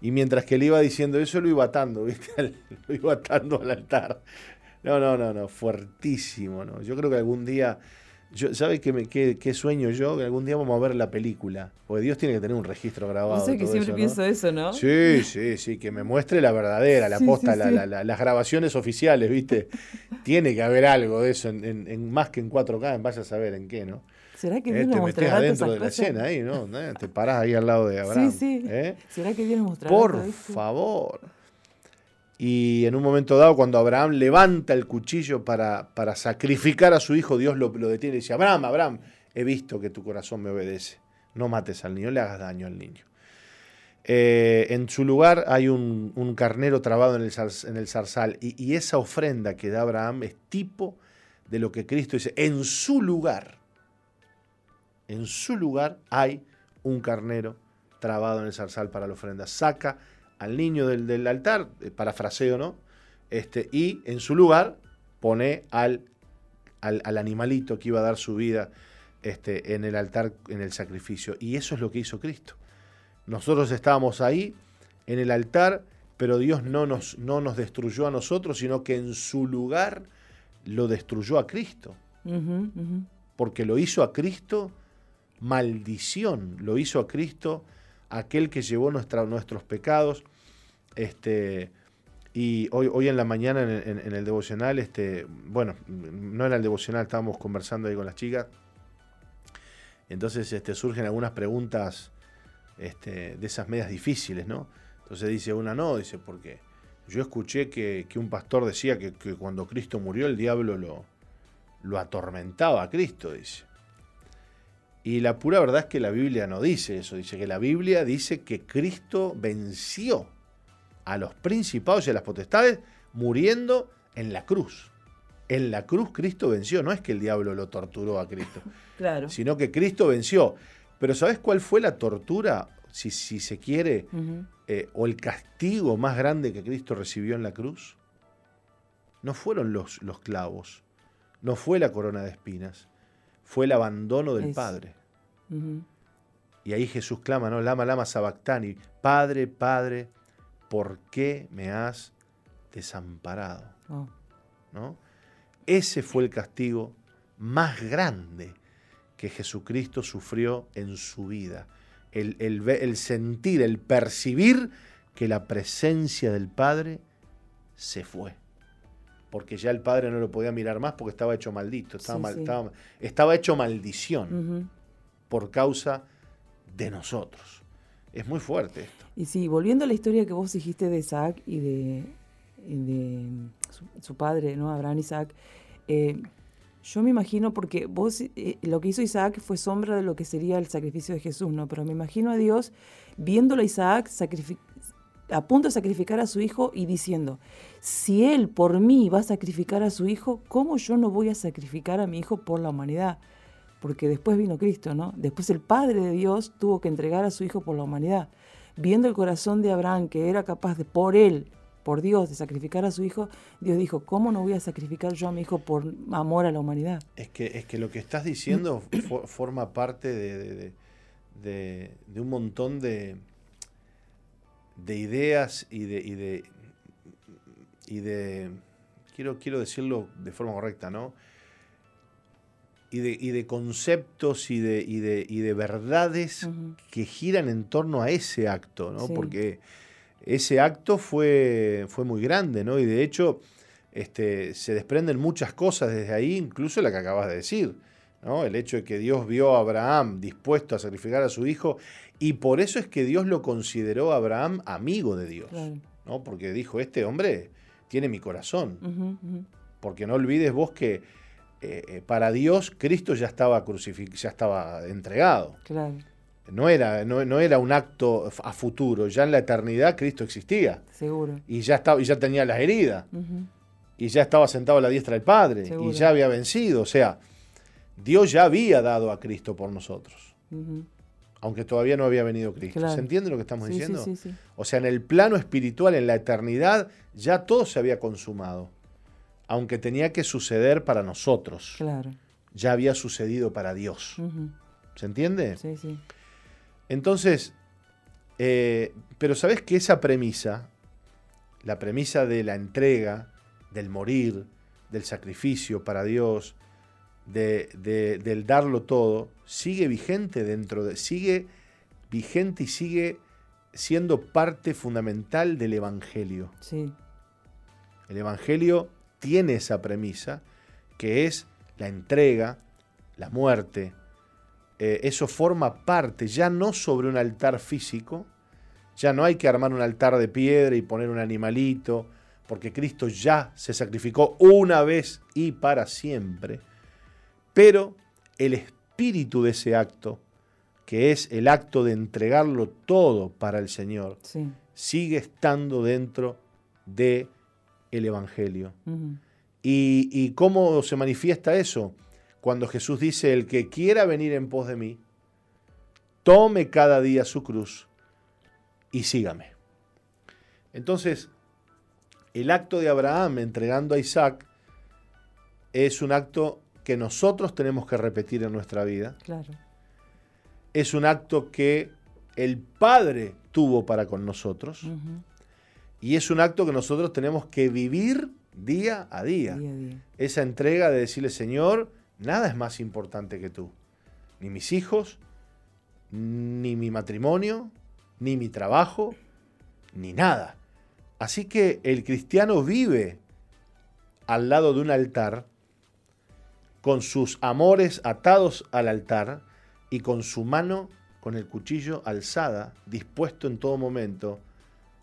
Y mientras que él iba diciendo eso, lo iba atando, (laughs) ¿viste? lo iba atando al altar. No, no, no, no, fuertísimo, ¿no? Yo creo que algún día yo, ¿Sabes qué, qué, sueño yo? Que algún día vamos a ver la película. Porque Dios tiene que tener un registro grabado. No sé que siempre pienso eso, ¿no? Sí, sí, sí, que me muestre la verdadera, la posta, las grabaciones oficiales, ¿viste? (laughs) tiene que haber algo de eso, en, más que en 4K, vaya a saber en qué, ¿no? ¿Será que Dios eh, nos mostrará adentro de la escena ahí, ¿no? Eh, te parás ahí al lado de Abraham. Sí, sí. ¿eh? ¿Será que Dios nos mostrará Por favor. Y en un momento dado, cuando Abraham levanta el cuchillo para, para sacrificar a su hijo, Dios lo, detiene y dice, Abraham, Abraham, he visto que tu corazón me obedece. No mates al niño, le hagas daño al niño. Eh, en su lugar hay un, carnero trabado en el, en el zarzal y, y, esa ofrenda que da Abraham es tipo de lo que Cristo dice. En su lugar, en su lugar hay un carnero trabado en el zarzal para la ofrenda. Saca al niño del, altar, eh, parafraseo, ¿no? Este, y en su lugar pone al, al, animalito que iba a dar su vida este, en el altar, en el sacrificio. Y eso es lo que hizo Cristo. Nosotros estábamos ahí, en el altar, pero Dios no nos, no nos destruyó a nosotros, sino que en su lugar lo destruyó a Cristo. Porque lo hizo a Cristo maldición, lo hizo a Cristo aquel que llevó nuestros pecados. Este, y hoy, hoy en la mañana en, el devocional, este, bueno, no era el devocional, estábamos conversando ahí con las chicas. Entonces este, surgen algunas preguntas este, de esas medias difíciles, ¿no? Entonces dice una, no, dice, porque yo escuché que, un pastor decía que, que, cuando Cristo murió el diablo lo, lo atormentaba a Cristo, dice. Y la pura verdad es que la Biblia no dice eso, dice que la Biblia dice que Cristo venció a los principados y a las potestades muriendo en la cruz. En la cruz Cristo venció, no es que el diablo lo torturó a Cristo, (laughs) claro. sino que Cristo venció. Pero ¿sabes cuál fue la tortura, si, si se quiere, eh, o el castigo más grande que Cristo recibió en la cruz? No fueron los, los clavos, no fue la corona de espinas, fue el abandono del Padre. Y ahí Jesús clama, ¿no? Lama, lama, sabactani. Padre, Padre, ¿por qué me has desamparado? Oh. ¿No? Ese fue el castigo más grande que Jesucristo sufrió en su vida. El, el, sentir, el percibir que la presencia del Padre se fue. Porque ya el Padre no lo podía mirar más porque estaba hecho maldito, estaba, estaba, hecho maldición por causa de nosotros. Es muy fuerte esto. Y sí, volviendo a la historia que vos dijiste de Isaac y de, su, padre, ¿no? Abraham Isaac, eh, yo me imagino, porque vos, eh, lo que hizo Isaac fue sombra de lo que sería el sacrificio de Jesús, ¿no? Pero me imagino a Dios viéndolo a Isaac a punto de sacrificar a su hijo y diciendo, si él por mí va a sacrificar a su hijo, ¿cómo yo no voy a sacrificar a mi hijo por la humanidad? porque después vino Cristo, ¿no? Después el Padre de Dios tuvo que entregar a su Hijo por la humanidad. Viendo el corazón de Abraham, que era capaz de, por él, por Dios, de sacrificar a su hijo, Dios dijo, ¿cómo no voy a sacrificar yo a mi hijo por amor a la humanidad? Es que, es que lo que estás diciendo (clears throat) forma parte de, de, un montón de, de ideas y de, y de, y de quiero, quiero decirlo de forma correcta, ¿no? y de, y de conceptos y de, y de, y de verdades que giran en torno a ese acto, ¿no? Porque ese acto fue, fue muy grande, ¿no? Y de hecho este, se desprenden muchas cosas desde ahí, incluso la que acabas de decir. ¿no? El hecho de que Dios vio a Abraham dispuesto a sacrificar a su hijo, y por eso es que Dios lo consideró a Abraham amigo de Dios. ¿no? Porque dijo, este hombre tiene mi corazón. Porque no olvides vos que eh, eh, para Dios Cristo ya estaba crucificado, ya estaba entregado. No era, no, era un acto a futuro, ya en la eternidad Cristo existía. Seguro. Y ya, estaba, y ya tenía las heridas. Y ya estaba sentado a la diestra del Padre. Y ya había vencido. O sea, Dios ya había dado a Cristo por nosotros. Aunque todavía no había venido Cristo. ¿Se entiende lo que estamos diciendo? Sí, sí, o sea, en el plano espiritual, en la eternidad, ya todo se había consumado. Aunque tenía que suceder para nosotros. Claro. Ya había sucedido para Dios. ¿Se entiende? Sí, sí. Entonces, eh, pero sabes que esa premisa, la premisa de la entrega, del morir, del sacrificio para Dios, de, del darlo todo, sigue vigente dentro de, sigue vigente y sigue siendo parte fundamental del Evangelio. Sí. El Evangelio tiene esa premisa que es la entrega, la muerte, eh, eso forma parte, ya no sobre un altar físico, ya no hay que armar un altar de piedra y poner un animalito, porque Cristo ya se sacrificó una vez y para siempre, pero el espíritu de ese acto, que es el acto de entregarlo todo para el Señor, sigue estando dentro de el Evangelio. ¿Y, ¿Y cómo se manifiesta eso? cuando Jesús dice, el que quiera venir en pos de mí, tome cada día su cruz y sígame. Entonces, el acto de Abraham entregando a Isaac es un acto que nosotros tenemos que repetir en nuestra vida. Claro. Es un acto que el Padre tuvo para con nosotros. Y es un acto que nosotros tenemos que vivir día a día. día, a día. Esa entrega de decirle, Señor, Nada es más importante que tú. Ni mis hijos, ni mi matrimonio, ni mi trabajo, ni nada. Así que el cristiano vive al lado de un altar, con sus amores atados al altar y con su mano con el cuchillo alzada, dispuesto en todo momento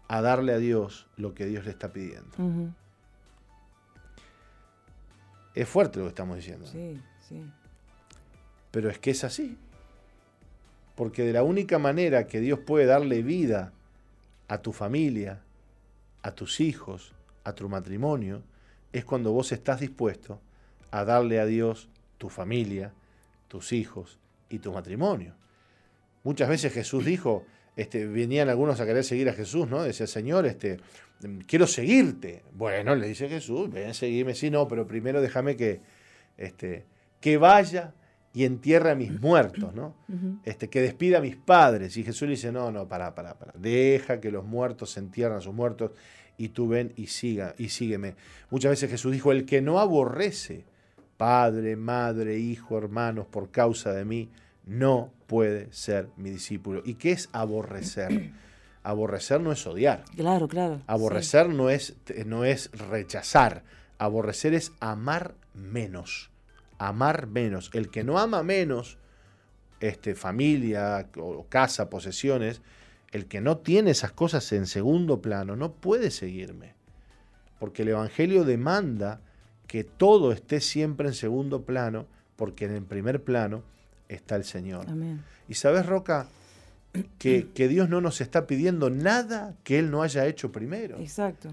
a darle a Dios lo que Dios le está pidiendo. Es fuerte lo que estamos diciendo. Sí, sí. Pero es que es así. Porque de la única manera que Dios puede darle vida a tu familia, a tus hijos, a tu matrimonio, es cuando vos estás dispuesto a darle a Dios tu familia, tus hijos y tu matrimonio. Muchas veces Jesús dijo, este, venían algunos a querer seguir a Jesús, ¿no? Decía, Señor, este, quiero seguirte. Bueno, le dice Jesús, ven, seguime. Sí, no, pero primero déjame que, este, que vaya y entierre a mis muertos, ¿no? este, que despida a mis padres. Y Jesús le dice, no, no, para, para, para. Deja que los muertos se entierren a sus muertos y tú ven y siga, y sígueme. Muchas veces Jesús dijo, el que no aborrece padre, madre, hijo, hermanos por causa de mí, no puede ser mi discípulo. ¿Y qué es aborrecer? (clears throat) Aborrecer no es odiar. Claro, claro. Aborrecer no, es, no es rechazar. Aborrecer es amar menos. Amar menos. El que no ama menos, este, familia o casa, posesiones, el que no tiene esas cosas en segundo plano, no puede seguirme. Porque el Evangelio demanda que todo esté siempre en segundo plano, porque en el primer plano está el Señor. Y sabes, Roca, que, Dios no nos está pidiendo nada que Él no haya hecho primero. Exacto.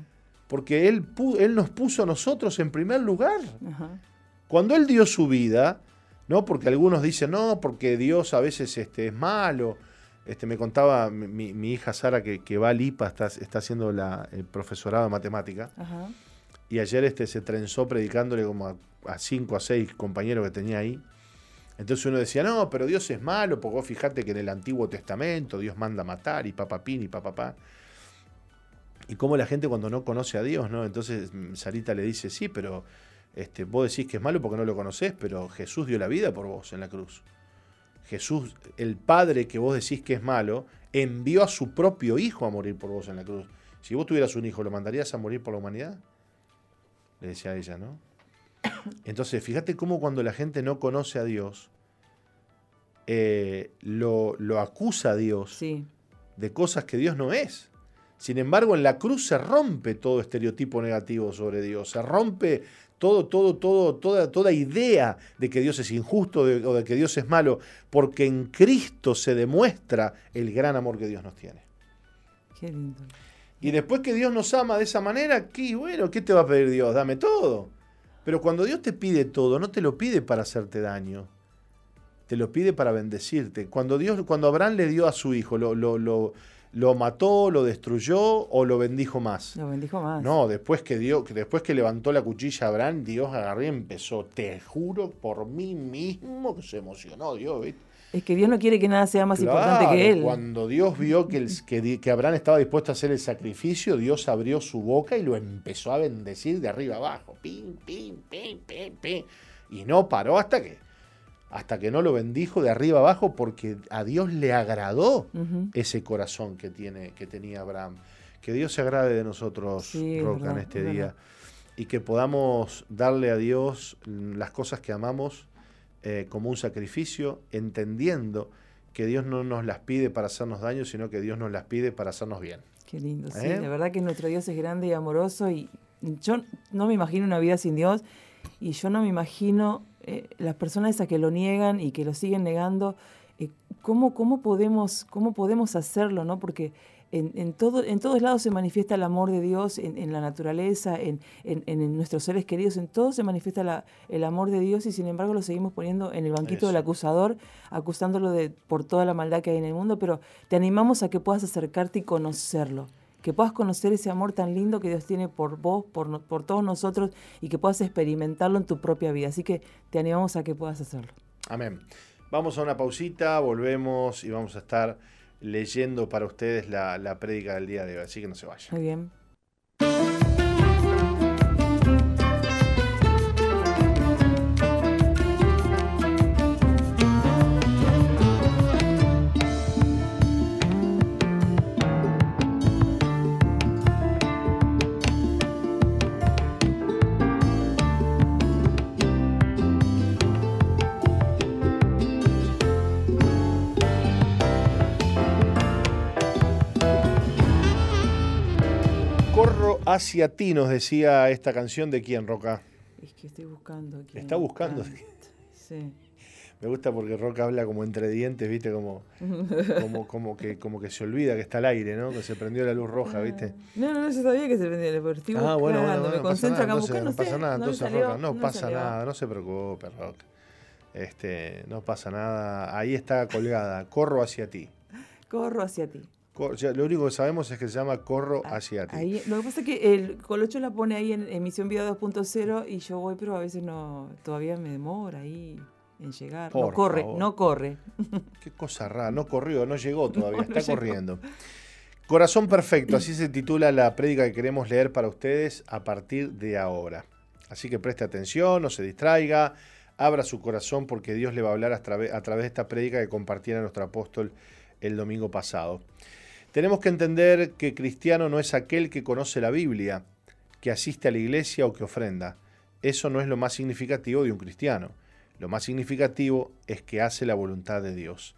Porque Él, él nos puso a nosotros en primer lugar. Cuando Él dio su vida, ¿no? Porque algunos dicen, no, porque Dios a veces este, es malo. Este, me contaba mi, hija Sara que, que, va al IPA, está, está haciendo la, el profesorado de matemática. Y ayer este, se trenzó predicándole como a, cinco a seis compañeros que tenía ahí. Entonces uno decía, no, pero Dios es malo, porque vos fijate que en el Antiguo Testamento Dios manda matar y papapín y papapá. Y cómo la gente cuando no conoce a Dios, ¿no? Entonces mm, Sarita le dice, sí, pero este, vos decís que es malo porque no lo conocés, pero Jesús dio la vida por vos en la cruz. Jesús, el Padre que vos decís que es malo, envió a su propio Hijo a morir por vos en la cruz. Si vos tuvieras un hijo, ¿lo mandarías a morir por la humanidad? Le decía a ella, ¿no? (coughs) Entonces, fíjate cómo cuando la gente no conoce a Dios, eh, lo, acusa a Dios de cosas que Dios no es. Sin embargo, en la cruz se rompe todo estereotipo negativo sobre Dios, se rompe todo, todo, todo, toda, toda idea de que Dios es injusto o de que Dios es malo, porque en Cristo se demuestra el gran amor que Dios nos tiene. Qué lindo. Y después que Dios nos ama de esa manera, ¿qué, bueno, ¿qué te va a pedir Dios? Dame todo. Pero cuando Dios te pide todo, no te lo pide para hacerte daño. Te lo pide para bendecirte. Cuando Dios, cuando Abraham le dio a su hijo, lo, lo, lo, lo mató, lo destruyó o lo bendijo más. Lo bendijo más. No, después que dio, después que levantó la cuchilla a Abraham, Dios agarró y empezó. Te juro por mí mismo que se emocionó Dios, ¿viste? Es que Dios no quiere que nada sea más importante que Él. Cuando Dios vio que, el, que, que, Abraham estaba dispuesto a hacer el sacrificio, Dios abrió su boca y lo empezó a bendecir de arriba abajo. Pim, pim, pim, pim, pim. Y no paró hasta que, hasta que no lo bendijo de arriba abajo porque a Dios le agradó ese corazón que, tiene, que tenía Abraham. Que Dios se agrade de nosotros, Roca, en este día. Y que podamos darle a Dios las cosas que amamos eh, como un sacrificio, entendiendo que Dios no nos las pide para hacernos daño, sino que Dios nos las pide para hacernos bien. Qué lindo, sí. ¿Eh? La verdad que nuestro Dios es grande y amoroso y yo no me imagino una vida sin Dios y yo no me imagino eh, las personas esas que lo niegan y que lo siguen negando. ¿cómo, cómo, podemos, ¿Cómo podemos hacerlo? ¿no? Porque en, todo, en todos lados se manifiesta el amor de Dios, en, la naturaleza, en, nuestros seres queridos, en todo se manifiesta el amor de Dios y sin embargo lo seguimos poniendo en el banquito del acusador, acusándolo de, por toda la maldad que hay en el mundo, pero te animamos a que puedas acercarte y conocerlo, que puedas conocer ese amor tan lindo que Dios tiene por vos, por, por todos nosotros y que puedas experimentarlo en tu propia vida. Así que te animamos a que puedas hacerlo. Amén. Vamos a una pausita, volvemos y vamos a estar leyendo para ustedes la, la del día de hoy, así que no se vayan. Muy bien. Hacia ti, nos decía esta canción de quién, Roca. Es que estoy buscando aquí. Está buscando. Sí. Me gusta porque Roca habla como entre dientes, ¿viste? Como, como, como, que, como que se olvida que está al aire, ¿no? Que se prendió la luz roja, ¿viste? No, no, no, yo sabía que se prendía la luz. Ah, bueno, bueno, me concentro acá No pasa nada, entonces, Roca. No, pasa nada, no se preocupe, Roca. Este, no pasa nada. Ahí está colgada. Corro hacia ti. Corro hacia ti lo único que sabemos es que se llama Corro ah, hacia ti. lo que pasa es que el Colocho la pone ahí en emisión vida 2.0 y yo voy, pero a veces no, todavía me demora ahí en llegar. no corre, no corre. Qué cosa rara, no corrió, no llegó (laughs) todavía, está corriendo. Corazón Perfecto, así se titula la prédica que queremos leer para ustedes a partir de ahora. Así que preste atención, no se distraiga, abra su corazón porque Dios le va a hablar a través, a través de esta prédica que compartiera nuestro apóstol el domingo pasado. Tenemos que entender que cristiano no es aquel que conoce la Biblia, que asiste a la iglesia o que ofrenda. Eso no es lo más significativo de un cristiano. Lo más significativo es que hace la voluntad de Dios.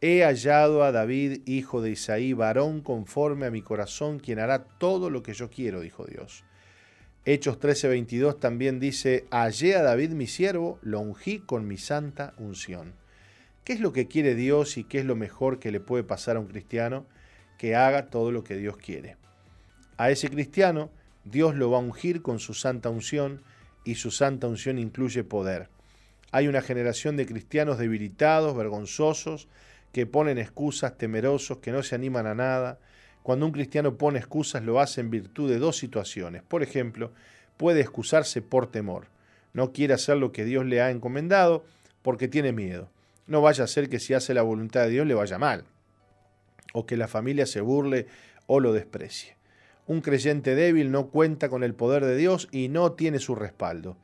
He hallado a David, hijo de Isaí, varón conforme a mi corazón, quien hará todo lo que yo quiero, dijo Dios. Hechos 13:22 también dice, hallé a David mi siervo, lo ungí con mi santa unción. ¿Qué es lo que quiere Dios y qué es lo mejor que le puede pasar a un cristiano? Que haga todo lo que Dios quiere. A ese cristiano Dios lo va a ungir con su santa unción y su santa unción incluye poder. Hay una generación de cristianos debilitados, vergonzosos, que ponen excusas, temerosos, que no se animan a nada. Cuando un cristiano pone excusas lo hace en virtud de dos situaciones. Por ejemplo, puede excusarse por temor. No quiere hacer lo que Dios le ha encomendado porque tiene miedo. No vaya a ser que si hace la voluntad de Dios le vaya mal o que la familia se burle o lo desprecie. Un creyente débil no cuenta con el poder de Dios y no tiene su respaldo.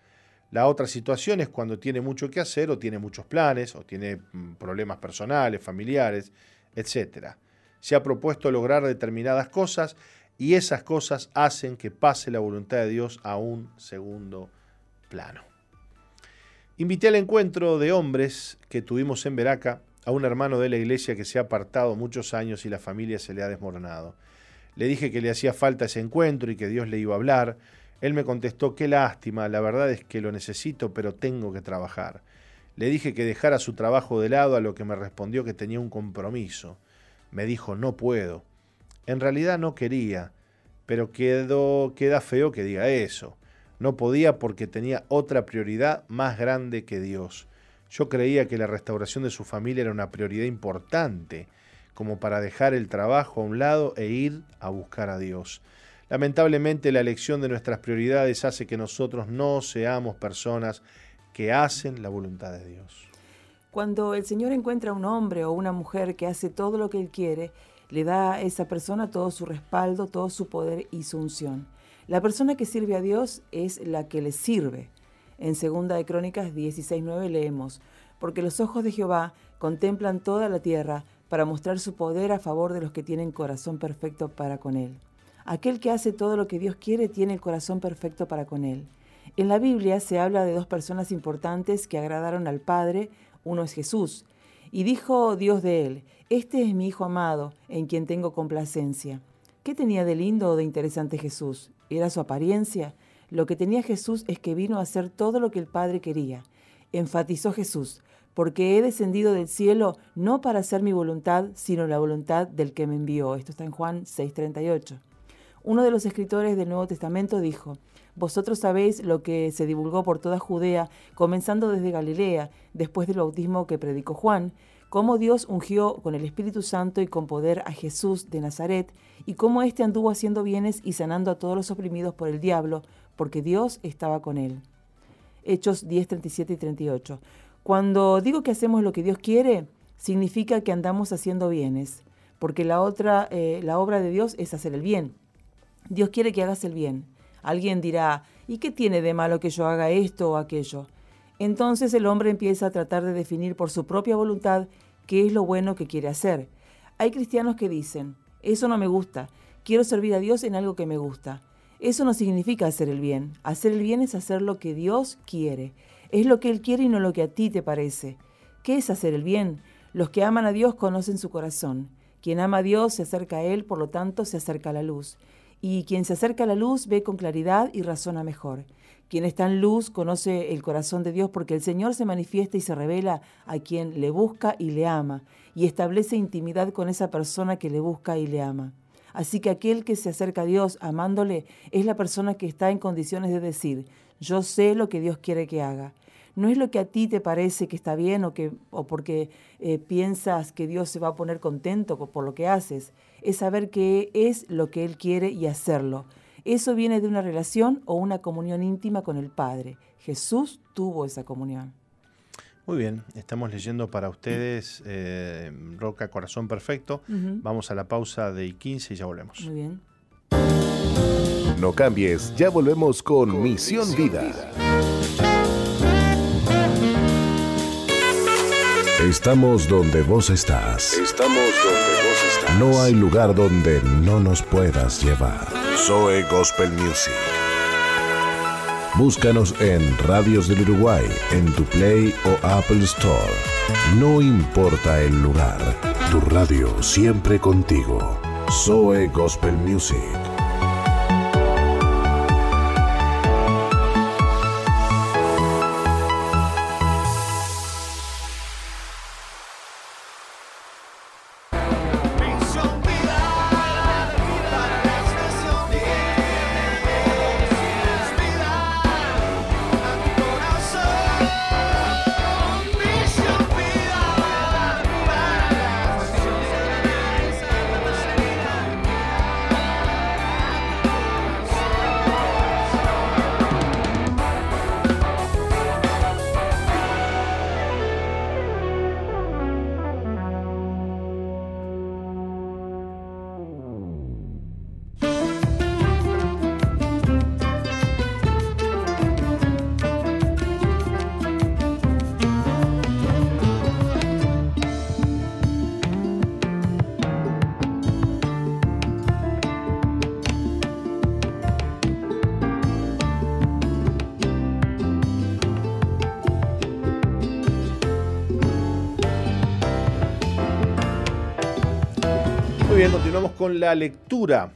La otra situación es cuando tiene mucho que hacer o tiene muchos planes o tiene mm, problemas personales, familiares, etc. Se ha propuesto lograr determinadas cosas y esas cosas hacen que pase la voluntad de Dios a un segundo plano. Invité al encuentro de hombres que tuvimos en Veraca a un hermano de la iglesia que se ha apartado muchos años y la familia se le ha desmoronado. Le dije que le hacía falta ese encuentro y que Dios le iba a hablar. Él me contestó, qué lástima, la verdad es que lo necesito, pero tengo que trabajar. Le dije que dejara su trabajo de lado, a lo que me respondió que tenía un compromiso. Me dijo, no puedo. En realidad no quería, pero quedó, queda feo que diga eso. No podía porque tenía otra prioridad más grande que Dios. Yo creía que la restauración de su familia era una prioridad importante, como para dejar el trabajo a un lado e ir a buscar a Dios. Lamentablemente la elección de nuestras prioridades hace que nosotros no seamos personas que hacen la voluntad de Dios. Cuando el Señor encuentra a un hombre o una mujer que hace todo lo que Él quiere, le da a esa persona todo su respaldo, todo su poder y su unción. La persona que sirve a Dios es la que le sirve. En 2 de Crónicas 16.9 leemos, porque los ojos de Jehová contemplan toda la tierra para mostrar su poder a favor de los que tienen corazón perfecto para con Él. Aquel que hace todo lo que Dios quiere tiene el corazón perfecto para con Él. En la Biblia se habla de dos personas importantes que agradaron al Padre, uno es Jesús, y dijo Dios de él, Este es mi Hijo amado, en quien tengo complacencia. ¿Qué tenía de lindo o de interesante Jesús? ¿Era su apariencia? Lo que tenía Jesús es que vino a hacer todo lo que el Padre quería. Enfatizó Jesús, porque he descendido del cielo no para hacer mi voluntad, sino la voluntad del que me envió. Esto está en Juan 6:38. Uno de los escritores del Nuevo Testamento dijo, vosotros sabéis lo que se divulgó por toda Judea, comenzando desde Galilea, después del bautismo que predicó Juan, cómo Dios ungió con el Espíritu Santo y con poder a Jesús de Nazaret, y cómo éste anduvo haciendo bienes y sanando a todos los oprimidos por el diablo, porque Dios estaba con él. Hechos 10, 37 y 38. Cuando digo que hacemos lo que Dios quiere, significa que andamos haciendo bienes, porque la, otra, eh, la obra de Dios es hacer el bien. Dios quiere que hagas el bien. Alguien dirá, ¿y qué tiene de malo que yo haga esto o aquello? Entonces el hombre empieza a tratar de definir por su propia voluntad qué es lo bueno que quiere hacer. Hay cristianos que dicen, eso no me gusta, quiero servir a Dios en algo que me gusta. Eso no significa hacer el bien. Hacer el bien es hacer lo que Dios quiere. Es lo que Él quiere y no lo que a ti te parece. ¿Qué es hacer el bien? Los que aman a Dios conocen su corazón. Quien ama a Dios se acerca a Él, por lo tanto se acerca a la luz y quien se acerca a la luz ve con claridad y razona mejor. Quien está en luz conoce el corazón de Dios porque el Señor se manifiesta y se revela a quien le busca y le ama, y establece intimidad con esa persona que le busca y le ama. Así que aquel que se acerca a Dios amándole es la persona que está en condiciones de decir, yo sé lo que Dios quiere que haga. No es lo que a ti te parece que está bien o, que, o porque eh, piensas que Dios se va a poner contento por lo que haces es saber qué es lo que Él quiere y hacerlo. Eso viene de una relación o una comunión íntima con el Padre. Jesús tuvo esa comunión. Muy bien, estamos leyendo para ustedes eh, Roca Corazón Perfecto. Vamos a la pausa de 15 y ya volvemos. Muy bien. No cambies, ya volvemos con, Misión, Vida. Estamos donde vos estás. Estamos donde no hay lugar donde no nos puedas llevar. Zoe Gospel Music. Búscanos en Radios del Uruguay, en tu Play o Apple Store. No importa el lugar, tu radio siempre contigo. Zoe Gospel Music. La lectura.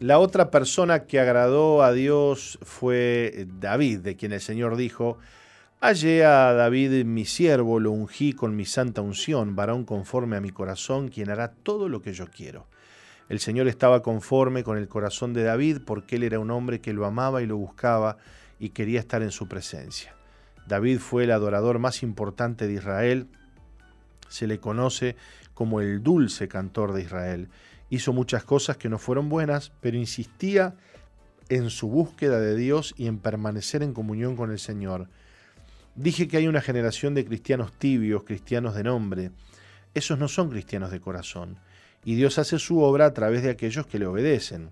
La otra persona que agradó a Dios fue David, de quien el Señor dijo, Hallé a David mi siervo, lo ungí con mi santa unción, varón conforme a mi corazón, quien hará todo lo que yo quiero. El Señor estaba conforme con el corazón de David porque él era un hombre que lo amaba y lo buscaba y quería estar en su presencia. David fue el adorador más importante de Israel. Se le conoce como el dulce cantor de Israel. Hizo muchas cosas que no fueron buenas, pero insistía en su búsqueda de Dios y en permanecer en comunión con el Señor. Dije que hay una generación de cristianos tibios, cristianos de nombre. Esos no son cristianos de corazón. Y Dios hace su obra a través de aquellos que le obedecen.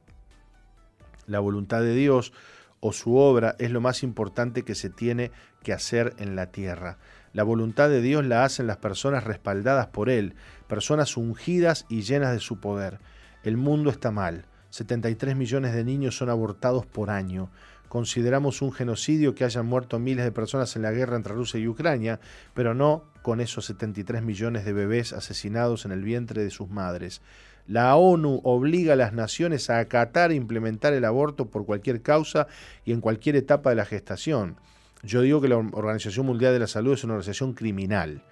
La voluntad de Dios o su obra es lo más importante que se tiene que hacer en la tierra. La voluntad de Dios la hacen las personas respaldadas por Él, personas ungidas y llenas de su poder. El mundo está mal. 73 millones de niños son abortados por año consideramos un genocidio que hayan muerto miles de personas en la guerra entre Rusia y Ucrania, pero no con esos 73 millones de bebés asesinados en el vientre de sus madres. La ONU obliga a las naciones a acatar e implementar el aborto por cualquier causa y en cualquier etapa de la gestación. Yo digo que la Organización Mundial de la Salud es una organización criminal.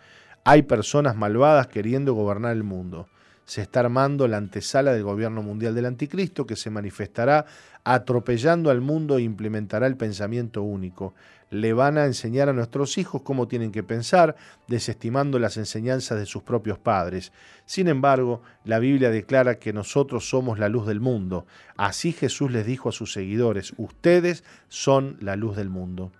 Hay personas malvadas queriendo gobernar el mundo se está armando la antesala del gobierno mundial del anticristo que se manifestará atropellando al mundo e implementará el pensamiento único. Le van a enseñar a nuestros hijos cómo tienen que pensar, desestimando las enseñanzas de sus propios padres. Sin embargo, la Biblia declara que nosotros somos la luz del mundo. Así Jesús les dijo a sus seguidores, ustedes son la luz del mundo.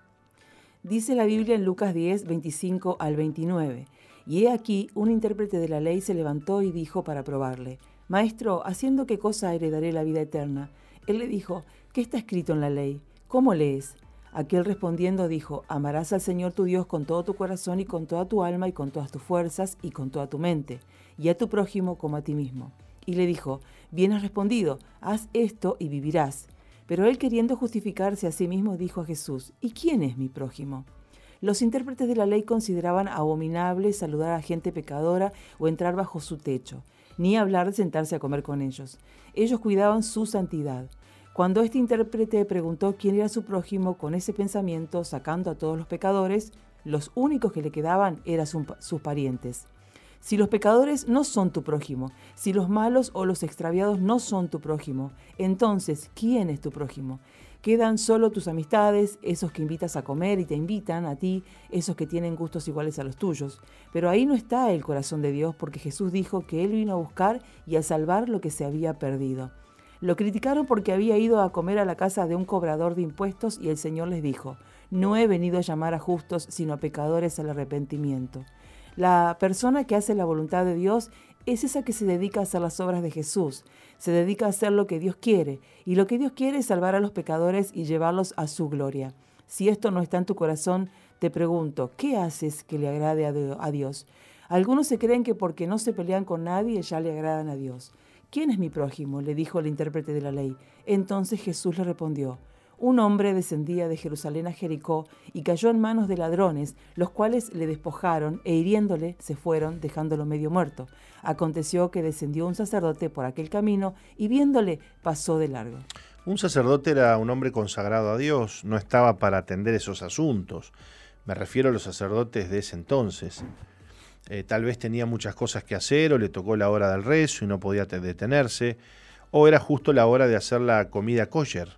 Dice la Biblia en Lucas 10, 25 al 29. Y he aquí, un intérprete de la ley se levantó y dijo para probarle, Maestro, ¿haciendo qué cosa heredaré la vida eterna? Él le dijo, ¿qué está escrito en la ley? ¿Cómo lees? Aquel respondiendo dijo, Amarás al Señor tu Dios con todo tu corazón y con toda tu alma y con todas tus fuerzas y con toda tu mente, y a tu prójimo como a ti mismo. Y le dijo, Bien has respondido, haz esto y vivirás. Pero él queriendo justificarse a sí mismo dijo a Jesús, ¿y quién es mi prójimo? Los intérpretes de la ley consideraban abominable saludar a gente pecadora o entrar bajo su techo, ni hablar de sentarse a comer con ellos. Ellos cuidaban su santidad. Cuando este intérprete preguntó quién era su prójimo con ese pensamiento, sacando a todos los pecadores, los únicos que le quedaban eran sus parientes. Si los pecadores no son tu prójimo, si los malos o los extraviados no son tu prójimo, entonces, ¿quién es tu prójimo? Quedan solo tus amistades, esos que invitas a comer y te invitan a ti, esos que tienen gustos iguales a los tuyos. Pero ahí no está el corazón de Dios porque Jesús dijo que Él vino a buscar y a salvar lo que se había perdido. Lo criticaron porque había ido a comer a la casa de un cobrador de impuestos y el Señor les dijo, no he venido a llamar a justos, sino a pecadores al arrepentimiento. La persona que hace la voluntad de Dios es esa que se dedica a hacer las obras de Jesús, se dedica a hacer lo que Dios quiere, y lo que Dios quiere es salvar a los pecadores y llevarlos a su gloria. Si esto no está en tu corazón, te pregunto, ¿qué haces que le agrade a Dios? Algunos se creen que porque no se pelean con nadie ya le agradan a Dios. ¿Quién es mi prójimo? le dijo el intérprete de la ley. Entonces Jesús le respondió, un hombre descendía de Jerusalén a Jericó y cayó en manos de ladrones, los cuales le despojaron e hiriéndole se fueron, dejándolo medio muerto. Aconteció que descendió un sacerdote por aquel camino y viéndole pasó de largo. Un sacerdote era un hombre consagrado a Dios, no estaba para atender esos asuntos. Me refiero a los sacerdotes de ese entonces. Eh, tal vez tenía muchas cosas que hacer o le tocó la hora del rezo y no podía detenerse, o era justo la hora de hacer la comida kosher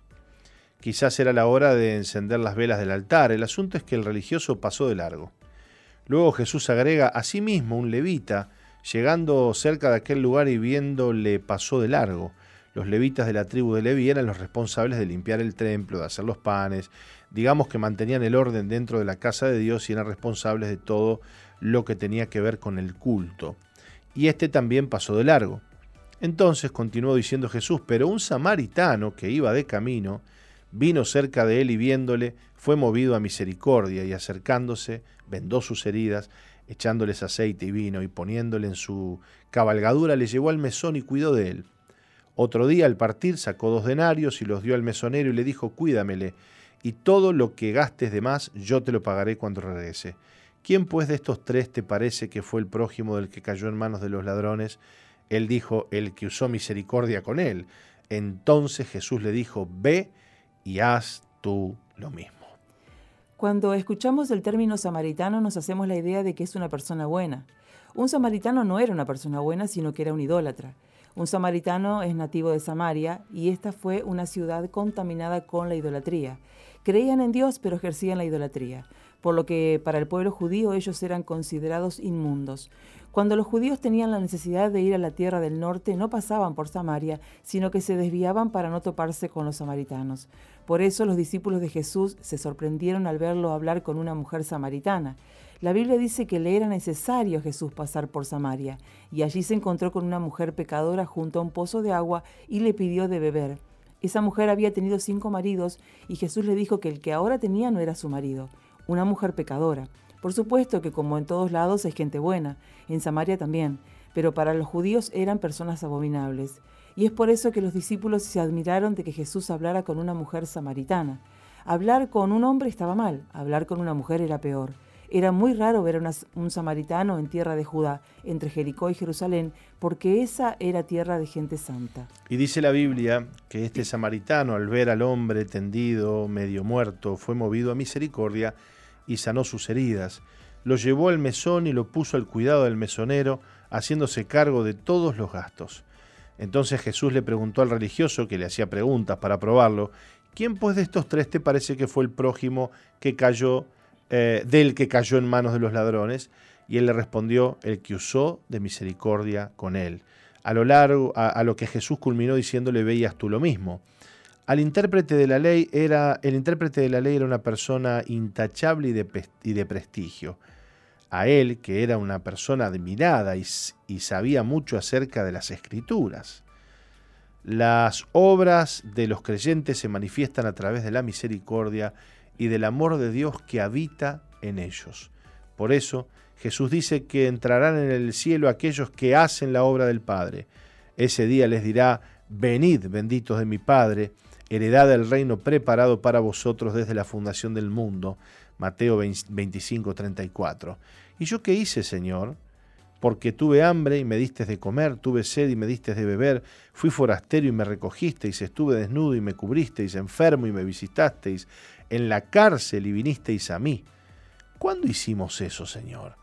Quizás era la hora de encender las velas del altar. El asunto es que el religioso pasó de largo. Luego Jesús agrega a sí mismo un levita, llegando cerca de aquel lugar y viéndole pasó de largo. Los levitas de la tribu de Leví eran los responsables de limpiar el templo, de hacer los panes, digamos que mantenían el orden dentro de la casa de Dios y eran responsables de todo lo que tenía que ver con el culto. Y este también pasó de largo. Entonces continuó diciendo Jesús, pero un samaritano que iba de camino, vino cerca de él y viéndole, fue movido a misericordia y acercándose, vendó sus heridas, echándoles aceite y vino y poniéndole en su cabalgadura, le llevó al mesón y cuidó de él. Otro día al partir sacó dos denarios y los dio al mesonero y le dijo, cuídamele, y todo lo que gastes de más yo te lo pagaré cuando regrese. ¿Quién pues de estos tres te parece que fue el prójimo del que cayó en manos de los ladrones? Él dijo, el que usó misericordia con él. Entonces Jesús le dijo, ve y haz tú lo mismo. Cuando escuchamos el término samaritano nos hacemos la idea de que es una persona buena. Un samaritano no era una persona buena, sino que era un idólatra. Un samaritano es nativo de Samaria y esta fue una ciudad contaminada con la idolatría. Creían en Dios pero ejercían la idolatría, por lo que para el pueblo judío ellos eran considerados inmundos. Cuando los judíos tenían la necesidad de ir a la tierra del norte, no pasaban por Samaria, sino que se desviaban para no toparse con los samaritanos. Por eso los discípulos de Jesús se sorprendieron al verlo hablar con una mujer samaritana. La Biblia dice que le era necesario a Jesús pasar por Samaria, y allí se encontró con una mujer pecadora junto a un pozo de agua y le pidió de beber. Esa mujer había tenido cinco maridos y Jesús le dijo que el que ahora tenía no era su marido, una mujer pecadora. Por supuesto que como en todos lados hay gente buena, en Samaria también, pero para los judíos eran personas abominables. Y es por eso que los discípulos se admiraron de que Jesús hablara con una mujer samaritana. Hablar con un hombre estaba mal, hablar con una mujer era peor. Era muy raro ver a un samaritano en tierra de Judá, entre Jericó y Jerusalén, porque esa era tierra de gente santa. Y dice la Biblia que este samaritano, al ver al hombre tendido, medio muerto, fue movido a misericordia y sanó sus heridas. Lo llevó al mesón y lo puso al cuidado del mesonero, haciéndose cargo de todos los gastos. Entonces Jesús le preguntó al religioso, que le hacía preguntas para probarlo, ¿quién pues de estos tres te parece que fue el prójimo que cayó eh, del que cayó en manos de los ladrones, y él le respondió, el que usó de misericordia con él. A lo largo, a, lo que Jesús culminó diciéndole, veías tú lo mismo. Al intérprete de la ley era, el intérprete de la ley era una persona intachable y de, y de prestigio. A él, que era una persona admirada y, y sabía mucho acerca de las escrituras. Las obras de los creyentes se manifiestan a través de la misericordia y del amor de Dios que habita en ellos. Por eso Jesús dice que entrarán en el cielo aquellos que hacen la obra del Padre. Ese día les dirá, venid benditos de mi Padre, heredad del reino preparado para vosotros desde la fundación del mundo. Mateo 25, 34. ¿Y yo qué hice, Señor? Porque tuve hambre y me diste de comer, tuve sed y me diste de beber, fui forastero y me recogisteis, estuve desnudo y me cubristeis, enfermo y me visitasteis, en la cárcel y vinisteis a mí. ¿Cuándo hicimos eso, Señor?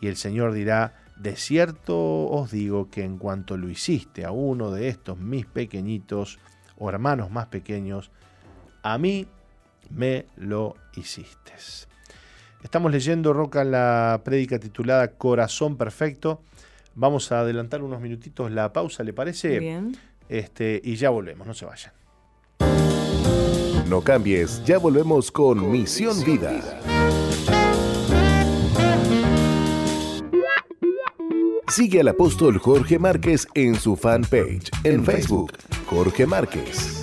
Y el Señor dirá, de cierto os digo que en cuanto lo hiciste a uno de estos mis pequeñitos o hermanos más pequeños, a mí me lo hiciste. Estamos leyendo Roca la prédica titulada Corazón Perfecto. Vamos a adelantar unos minutitos la pausa, ¿le parece? Bien. Este, y ya volvemos, no se vayan. No cambies, ya volvemos con, Misión, Vida. Sigue al apóstol Jorge Márquez en su fanpage en Facebook, Jorge Márquez.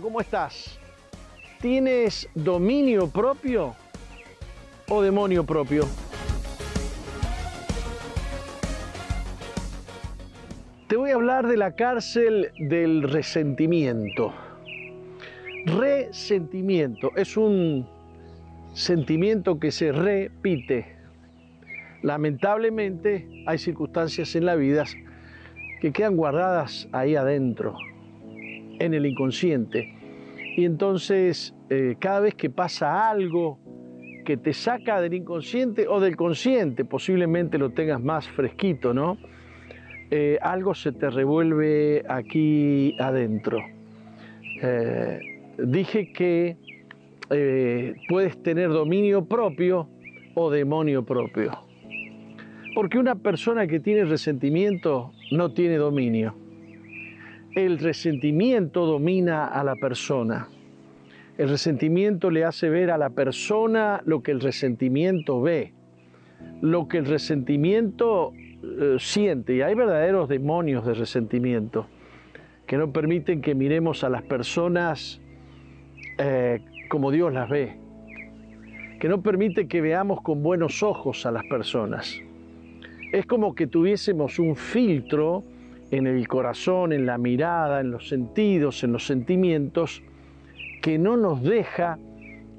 ¿Cómo estás? ¿Tienes dominio propio o demonio propio? Te voy a hablar de la cárcel del resentimiento. Resentimiento es un sentimiento que se repite. Lamentablemente hay circunstancias en la vida que quedan guardadas ahí adentro, en el inconsciente. Y entonces eh, cada vez que pasa algo que te saca del inconsciente o del consciente, posiblemente lo tengas más fresquito, ¿no? Eh, algo se te revuelve aquí adentro. Eh, dije que puedes tener dominio propio o demonio propio. Porque una persona que tiene resentimiento no tiene dominio. El resentimiento domina a la persona. El resentimiento le hace ver a la persona lo que el resentimiento ve, lo que el resentimiento eh, siente. Y hay verdaderos demonios de resentimiento que no permiten que miremos a las personas eh, como Dios las ve, que no permite que veamos con buenos ojos a las personas. Es como que tuviésemos un filtro en el corazón, en la mirada, en los sentidos, en los sentimientos, que no nos deja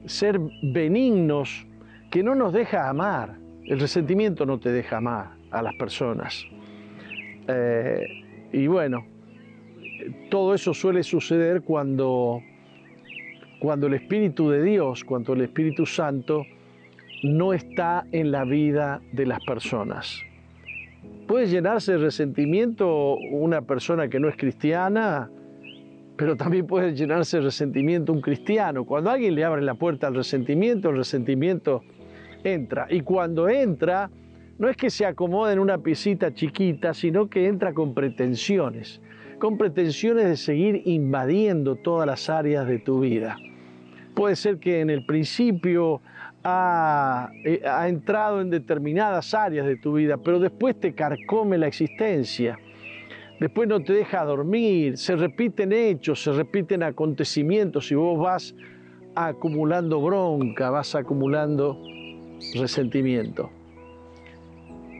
ser benignos, que no nos deja amar. El resentimiento no te deja amar a las personas. Eh, y bueno, todo eso suele suceder cuando, cuando el Espíritu de Dios, cuando el Espíritu Santo no está en la vida de las personas. Puede llenarse de resentimiento una persona que no es cristiana, pero también puede llenarse de resentimiento un cristiano. Cuando alguien le abre la puerta al resentimiento, el resentimiento entra. Y cuando entra, no es que se acomode en una piecita chiquita, sino que entra con pretensiones, con pretensiones de seguir invadiendo todas las áreas de tu vida. Puede ser que en el principio eh, ha, entrado en determinadas áreas de tu vida, pero después te carcome la existencia. Después no te deja dormir, se repiten hechos, se repiten acontecimientos y vos vas acumulando bronca, vas acumulando resentimiento.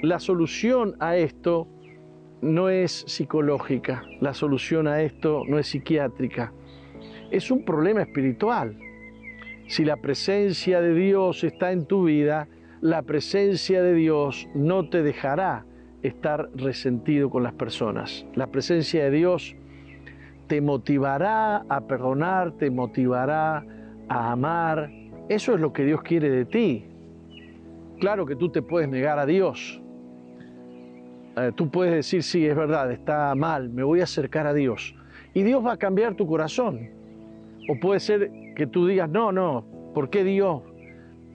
La solución a esto no es psicológica, la solución a esto no es psiquiátrica, es un problema espiritual. Si la presencia de Dios está en tu vida, la presencia de Dios no te dejará estar resentido con las personas. La presencia de Dios te motivará a perdonar, te motivará a amar. Eso es lo que Dios quiere de ti. Claro que tú te puedes negar a Dios. Eh, tú puedes decir, sí, es verdad, está mal, me voy a acercar a Dios. Y Dios va a cambiar tu corazón. O puede ser que tú digas, no, no, ¿por qué Dios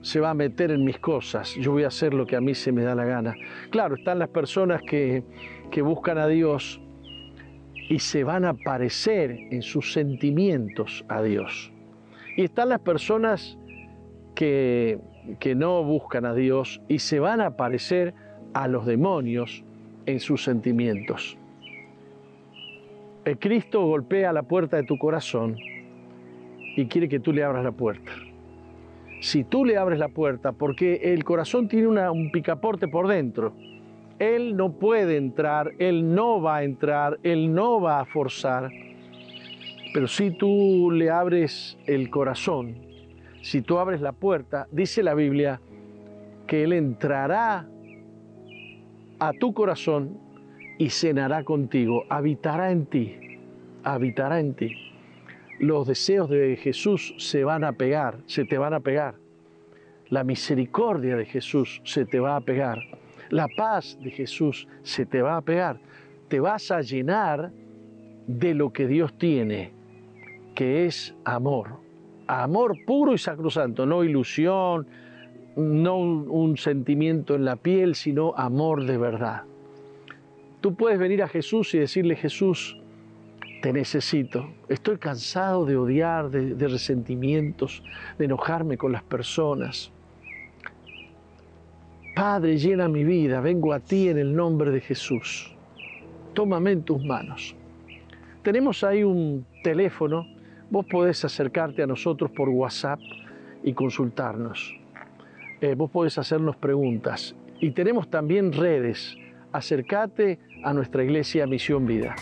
se va a meter en mis cosas? Yo voy a hacer lo que a mí se me da la gana. Claro, están las personas que, que buscan a Dios y se van a parecer en sus sentimientos a Dios. Y están las personas que, que no buscan a Dios y se van a parecer a los demonios en sus sentimientos. El Cristo golpea la puerta de tu corazón y quiere que tú le abras la puerta. Si tú le abres la puerta, porque el corazón tiene un picaporte por dentro, Él no puede entrar, Él no va a entrar, Él no va a forzar. Pero si tú le abres el corazón, si tú abres la puerta, dice la Biblia que Él entrará a tu corazón y cenará contigo, habitará en ti, habitará en ti los deseos de Jesús se van a pegar, se te van a pegar. La misericordia de Jesús se te va a pegar. La paz de Jesús se te va a pegar. Te vas a llenar de lo que Dios tiene, que es amor. Amor puro y sacrosanto, no ilusión, no un, un, sentimiento en la piel, sino amor de verdad. Tú puedes venir a Jesús y decirle, Jesús, te necesito. Estoy cansado de odiar, de, resentimientos, de enojarme con las personas. Padre, llena mi vida, vengo a ti en el nombre de Jesús. Tómame en tus manos. Tenemos ahí un teléfono, vos podés acercarte a nosotros por WhatsApp y consultarnos. Eh, vos podés hacernos preguntas. Y tenemos también redes. Acércate a nuestra iglesia Misión Vida.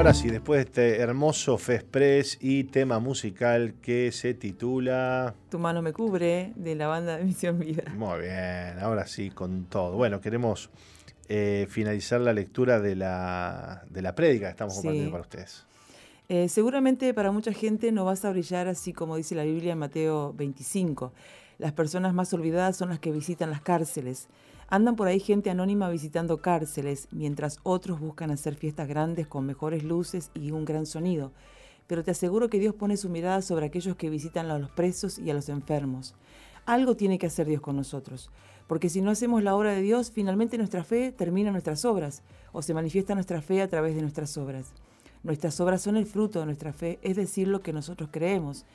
Ahora sí, después de este hermoso Fespres y tema musical que se titula Tu mano me cubre, de la banda de Misión Vida. Muy bien, ahora sí, con todo. Bueno, queremos eh, finalizar la lectura de la, de la prédica que estamos compartiendo para ustedes. Eh, seguramente para mucha gente no vas a brillar así como dice la Biblia en Mateo 25. Las personas más olvidadas son las que visitan las cárceles. Andan por ahí gente anónima visitando cárceles, mientras otros buscan hacer fiestas grandes con mejores luces y un gran sonido. Pero te aseguro que Dios pone su mirada sobre aquellos que visitan a los presos y a los enfermos. Algo tiene que hacer Dios con nosotros, porque si no hacemos la obra de Dios, finalmente nuestra fe termina nuestras obras, o se manifiesta nuestra fe a través de nuestras obras. Nuestras obras son el fruto de nuestra fe, es decir, lo que nosotros creemos.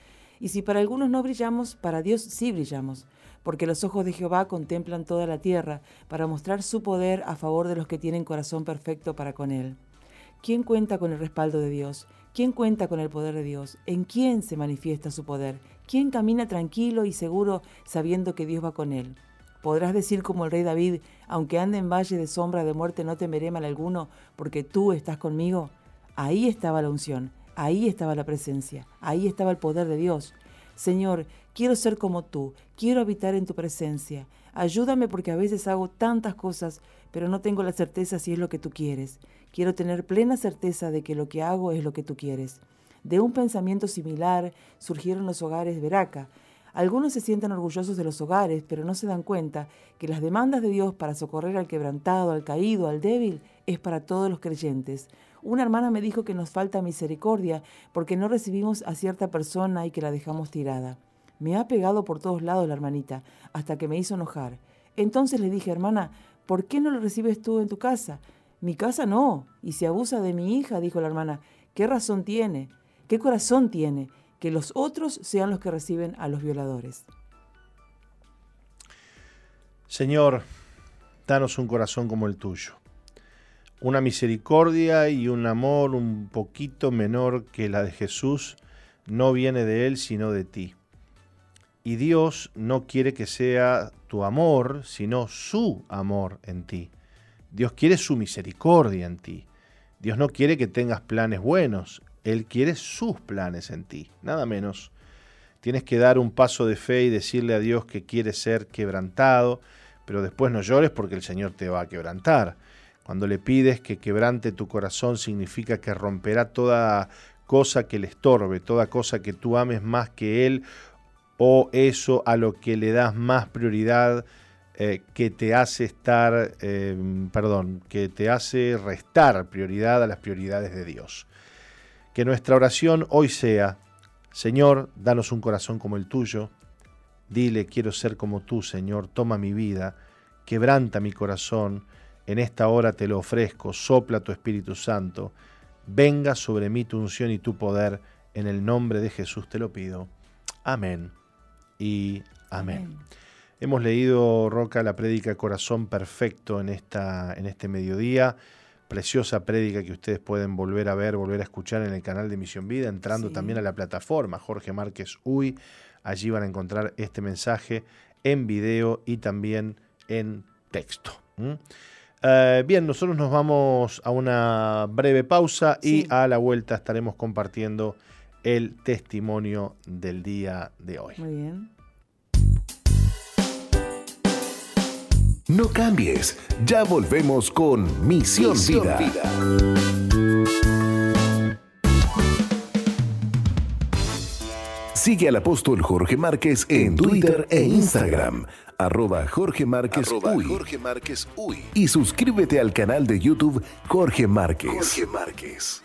Y si para algunos no brillamos, para Dios sí brillamos, porque los ojos de Jehová contemplan toda la tierra, para mostrar su poder a favor de los que tienen corazón perfecto para con Él. ¿Quién cuenta con el respaldo de Dios? ¿Quién cuenta con el poder de Dios? ¿En quién se manifiesta su poder? ¿Quién camina tranquilo y seguro sabiendo que Dios va con él? Podrás decir como el rey David, aunque ande en valle de sombra de muerte no temeré mal alguno, porque tú estás conmigo. Ahí estaba la unción, ahí estaba la presencia, ahí estaba el poder de Dios. Señor, quiero ser como tú, quiero habitar en tu presencia. Ayúdame porque a veces hago tantas cosas, pero no tengo la certeza si es lo que tú quieres. Quiero tener plena certeza de que lo que hago es lo que tú quieres. De un pensamiento similar surgieron los hogares Veraca. Algunos se sienten orgullosos de los hogares, pero no se dan cuenta que las demandas de Dios para socorrer al quebrantado, al caído, al débil, es para todos los creyentes. Una hermana me dijo que nos falta misericordia porque no recibimos a cierta persona y que la dejamos tirada. Me ha pegado por todos lados la hermanita, hasta que me hizo enojar. Entonces le dije, hermana, ¿por qué no lo recibes tú en tu casa? Mi casa no, y se abusa de mi hija, dijo la hermana. ¿Qué razón tiene? ¿Qué corazón tiene? Que los otros sean los que reciben a los violadores. Señor, danos un corazón como el tuyo una misericordia y un amor un poquito menor que la de Jesús no viene de Él sino de ti. Y Dios no quiere que sea tu amor, sino su amor en ti. Dios quiere su misericordia en ti. Dios no quiere que tengas planes buenos, Él quiere sus planes en ti, nada menos. Tienes que dar un paso de fe y decirle a Dios que quieres ser quebrantado, pero después no llores porque el Señor te va a quebrantar. Cuando le pides que quebrante tu corazón significa que romperá toda cosa que le estorbe, toda cosa que tú ames más que Él o eso a lo que le das más prioridad eh, que te hace estar, em, perdón, que te hace restar prioridad a las prioridades de Dios. Que nuestra oración hoy sea, Señor, danos un corazón como el tuyo, dile, quiero ser como tú, Señor, toma mi vida, quebranta mi corazón, en esta hora te lo ofrezco, sopla tu Espíritu Santo, venga sobre mí tu unción y tu poder, en el nombre de Jesús te lo pido. Amén y amén. Hemos leído, Roca, la prédica Corazón Perfecto en, esta, en este mediodía. Preciosa prédica que ustedes pueden volver a ver, volver a escuchar en el canal de Misión Vida, entrando también a la plataforma Jorge Márquez Uy. Allí van a encontrar este mensaje en video y también en texto. Eh, bien, nosotros nos vamos a una breve pausa y a la vuelta estaremos compartiendo el testimonio del día de hoy. Muy bien. No cambies, ya volvemos con Misión, Vida. Sigue al apóstol Jorge Márquez en Twitter e Instagram arroba Jorge Márquez, Uy. Y suscríbete al canal de YouTube Jorge Márquez. Jorge Márquez.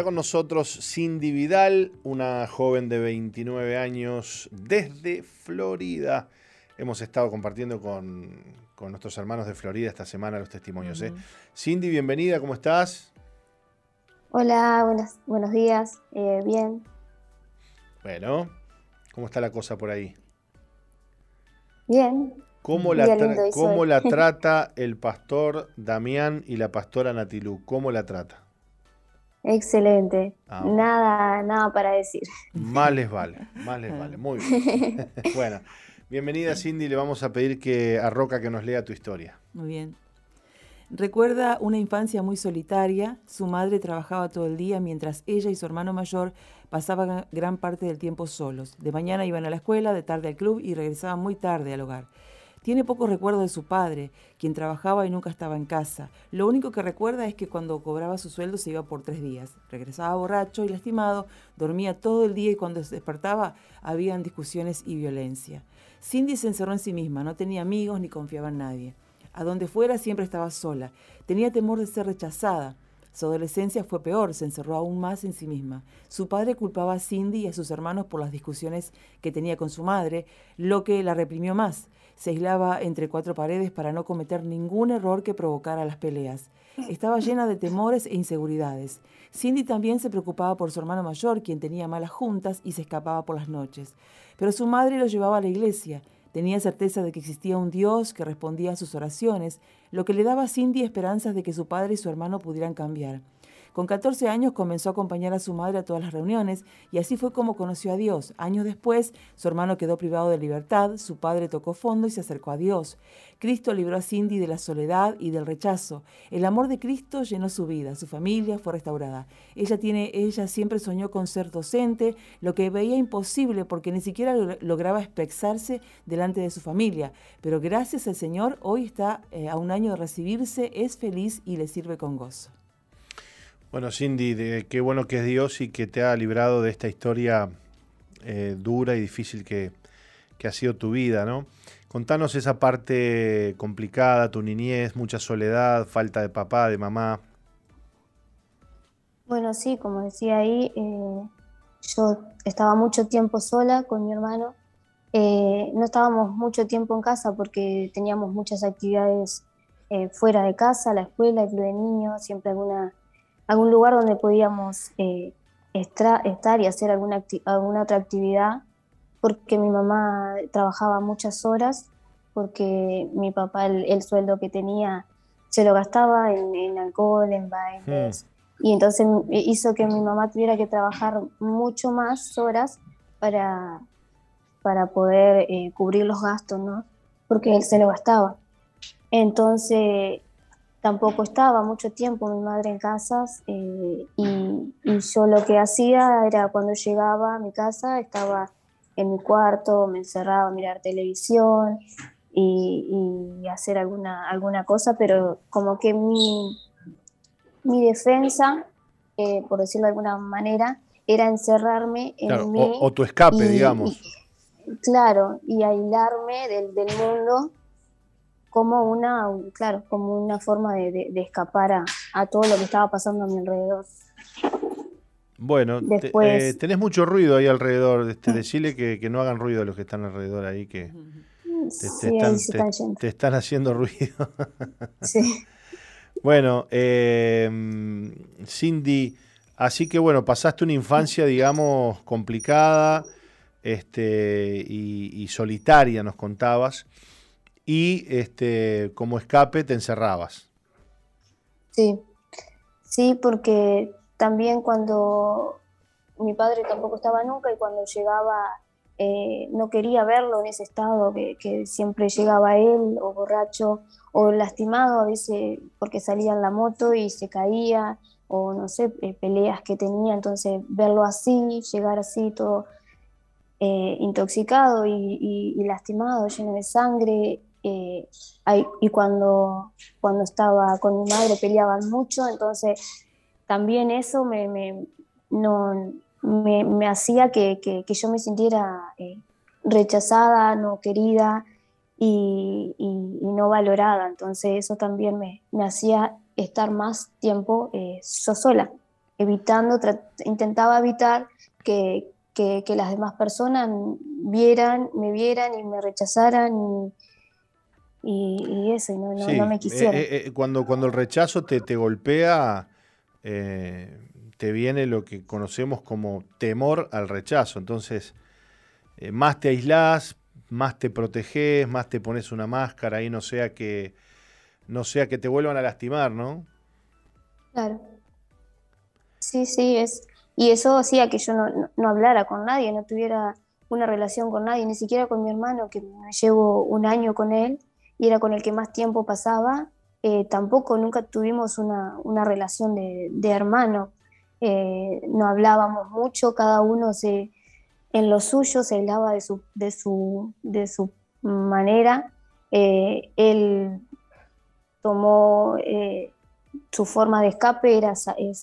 Está con nosotros Cindy Vidal, una joven de 29 años desde Florida. Hemos estado compartiendo con, nuestros hermanos de Florida esta semana los testimonios. ¿eh? Cindy, bienvenida, ¿cómo estás? Hola, buenos días, eh, bien. Bueno, ¿cómo está la cosa por ahí? Bien. ¿Cómo la, ¿cómo la (laughs) trata el pastor Damián y la pastora Natilú? ¿Cómo la trata? Excelente. Ah, nada, nada para decir. Más les vale, más les vale. Muy bien. (laughs) bueno, bienvenida Cindy, le vamos a pedir que a Roca que nos lea tu historia. Muy bien. Recuerda una infancia muy solitaria. Su madre trabajaba todo el día mientras ella y su hermano mayor pasaban gran parte del tiempo solos. De mañana iban a la escuela, de tarde al club y regresaban muy tarde al hogar. Tiene pocos recuerdos de su padre, quien trabajaba y nunca estaba en casa. Lo único que recuerda es que cuando cobraba su sueldo se iba por tres días. Regresaba borracho y lastimado, dormía todo el día y cuando despertaba habían discusiones y violencia. Cindy se encerró en sí misma, no tenía amigos ni confiaba en nadie. A donde fuera siempre estaba sola. Tenía temor de ser rechazada. Su adolescencia fue peor, se encerró aún más en sí misma. Su padre culpaba a Cindy y a sus hermanos por las discusiones que tenía con su madre, lo que la reprimió más se aislaba entre cuatro paredes para no cometer ningún error que provocara las peleas. Estaba (laughs) llena de temores e inseguridades. Cindy también se preocupaba por su hermano mayor, quien tenía malas juntas y se escapaba por las noches. Pero su madre lo llevaba a la iglesia. Tenía certeza de que existía un Dios que respondía a sus oraciones, lo que le daba a Cindy esperanzas de que su padre y su hermano pudieran cambiar. Con 14 años comenzó a acompañar a su madre a todas las reuniones y así fue como conoció a Dios. Años después, su hermano quedó privado de libertad, su padre tocó fondo y se acercó a Dios. Cristo libró a Cindy de la soledad y del rechazo. El amor de Cristo llenó su vida, su familia fue restaurada. Ella, tiene, ella siempre soñó con ser docente, lo que veía imposible porque ni siquiera lograba expresarse delante de su familia. Pero gracias al Señor, hoy está eh, a un año de recibirse, es feliz y le sirve con gozo. Bueno, Cindy, qué bueno que es Dios y que te ha librado de esta historia eh, dura y difícil que, ha sido tu vida, ¿no? Contanos esa parte complicada, tu niñez, mucha soledad, falta de papá, de mamá. Bueno, sí, como decía ahí, eh, yo estaba mucho tiempo sola con mi hermano. Eh, no estábamos mucho tiempo en casa porque teníamos muchas actividades fuera de casa, la escuela, el club de niños, siempre alguna algún lugar donde podíamos eh, estar y hacer alguna, alguna otra actividad, porque mi mamá trabajaba muchas horas, porque mi papá el, sueldo que tenía se lo gastaba en, alcohol, en bailes, hmm. y entonces hizo que mi mamá tuviera que trabajar mucho más horas para, para poder eh, cubrir los gastos, ¿no? Porque él se lo gastaba. Entonces, tampoco estaba mucho tiempo mi madre en casa eh, y, yo lo que hacía era cuando llegaba a mi casa estaba en mi cuarto, me encerraba a mirar televisión y, hacer alguna, alguna cosa, pero como que mi, mi defensa, eh, por decirlo de alguna manera, era encerrarme en mí. O, tu escape, digamos. claro, y aislarme del, del mundo como una, claro, como una forma de, escapar a, todo lo que estaba pasando a mi alrededor. Bueno, eh, tenés mucho ruido ahí alrededor. Este, decirle que, que, no hagan ruido los que están alrededor ahí, que te, están, haciendo ruido. (laughs) sí. Bueno, em, Cindy, así que bueno, pasaste una infancia, digamos, complicada este, y solitaria, nos contabas y este, como escape te encerrabas. Sí, sí, porque también cuando mi padre tampoco estaba nunca y cuando llegaba eh, no quería verlo en ese estado que, siempre llegaba él o borracho o lastimado a veces porque salía en la moto y se caía o no sé, eh, peleas que tenía, entonces verlo así, llegar así todo eh, intoxicado y, lastimado, lleno de sangre, eh, y cuando, cuando estaba con mi madre peleaban mucho, entonces también eso me, me no, me, hacía que, que, yo me sintiera eh, rechazada, no querida y, y, no valorada. Entonces eso también me, me hacía estar más tiempo eh, yo sola. evitando, intentaba evitar que, que, las demás personas vieran, me vieran y me rechazaran y, eso, y no, no, me quisieran. Eh, eh, cuando, cuando el rechazo te, te golpea, te viene lo que conocemos como temor al rechazo. Entonces, más te aislás, más te proteges, más te pones una máscara y no sea que no sea que te vuelvan a lastimar, ¿no? Claro. Sí, sí, es. Y eso hacía que yo no, hablara con nadie, no tuviera una relación con nadie, ni siquiera con mi hermano, que me llevo un año con él y era con el que más tiempo pasaba. Eh, tampoco nunca tuvimos una, relación de, hermano. Eh, no hablábamos mucho, cada uno se, en lo suyo se hablaba de su, de su, de su manera. Eh, él tomó su forma de escape, era,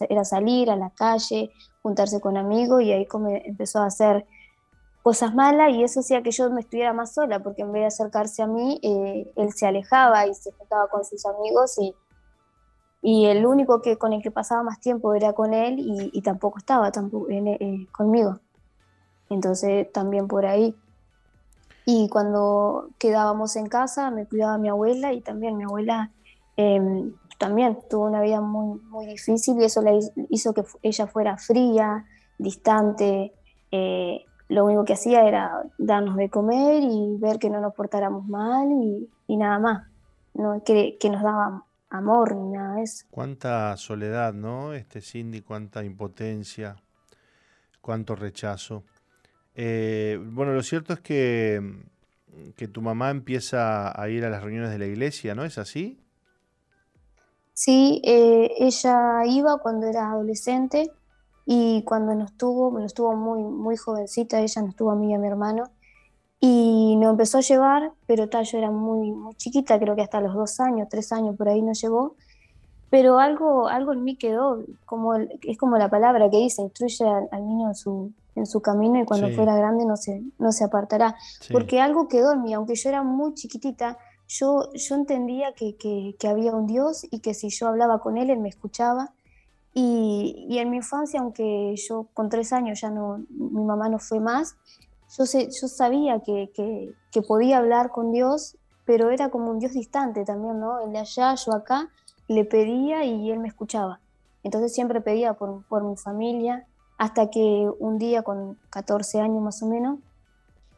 era salir a la calle, juntarse con amigos y ahí empezó a hacer cosas malas y eso hacía que yo me estuviera más sola, porque en vez de acercarse a mí, eh, él se alejaba y se juntaba con sus amigos y, y el único que con el que pasaba más tiempo era con él y, tampoco estaba tampoco, conmigo. Entonces también por ahí. Y cuando quedábamos en casa me cuidaba mi abuela y también mi abuela em, también tuvo una vida muy, muy difícil y eso le hizo que ella fuera fría, distante. Eh, lo único que hacía era darnos de comer y ver que no nos portáramos mal y, nada más. No que, que nos daba amor ni nada de eso. Cuánta soledad, ¿no? Este Cindy, cuánta impotencia, cuánto rechazo. Eh, bueno, lo cierto es que, que tu mamá empieza a ir a las reuniones de la iglesia, ¿no es así? Sí, eh, ella iba cuando era adolescente y cuando nos tuvo, nos tuvo muy, muy jovencita, ella nos tuvo a mí y a mi hermano, y nos empezó a llevar, pero tal, yo era muy, muy chiquita, creo que hasta los dos años, tres años por ahí nos llevó, pero algo, algo en mí quedó, como, es como la palabra que dice, instruye al, al niño en su, en su camino y cuando fuera grande no se, no se apartará. Porque algo quedó en mí, aunque yo era muy chiquitita, yo, yo entendía que, que, había un Dios y que si yo hablaba con Él, Él me escuchaba. Y, y, en mi infancia, aunque yo con tres años ya no, mi mamá no fue más, yo, sé, yo sabía que, que, que, podía hablar con Dios, pero era como un Dios distante también, ¿no? El de allá, yo acá, le pedía y Él me escuchaba. Entonces siempre pedía por, por mi familia, hasta que un día con 14 años más o menos,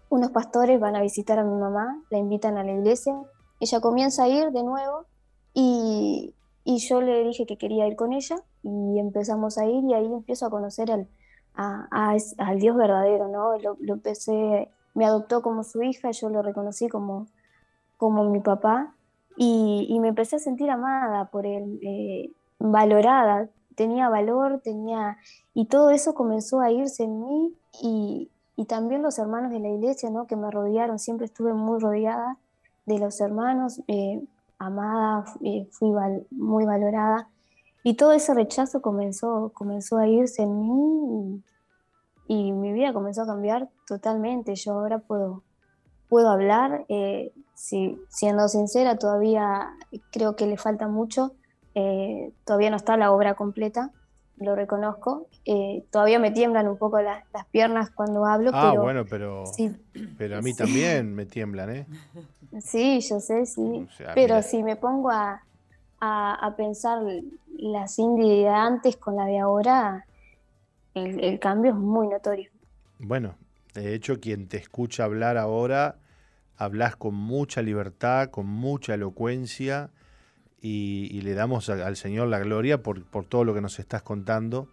unos pastores van a visitar a mi mamá, la invitan a la iglesia, ella comienza a ir de nuevo y, yo le dije que quería ir con ella y empezamos a ir y ahí empiezo a conocer al, al Dios verdadero, ¿no? Lo, empecé, me adoptó como su hija, yo lo reconocí como, como mi papá y, me empecé a sentir amada por él, eh, valorada, tenía valor, tenía... Y todo eso comenzó a irse en mí y, y también los hermanos de la iglesia, ¿no? Que me rodearon, siempre estuve muy rodeada de los hermanos, eh, amada, eh, fui muy valorada. Y todo ese rechazo comenzó, comenzó a irse en mí y, mi vida comenzó a cambiar totalmente. Yo ahora puedo, puedo hablar, eh, si, siendo sincera, todavía creo que le falta mucho, eh, todavía no está la obra completa, lo reconozco. Eh, todavía me tiemblan un poco las piernas cuando hablo. Ah, bueno, pero, pero a mí también me tiemblan, ¿eh? Sí, yo sé, sí. pero si me pongo a, a, pensar la Cindy de antes con la de ahora, el, cambio es muy notorio. Bueno, de hecho, quien te escucha hablar ahora, hablas con mucha libertad, con mucha elocuencia y, le damos al Señor la gloria por, todo lo que nos estás contando.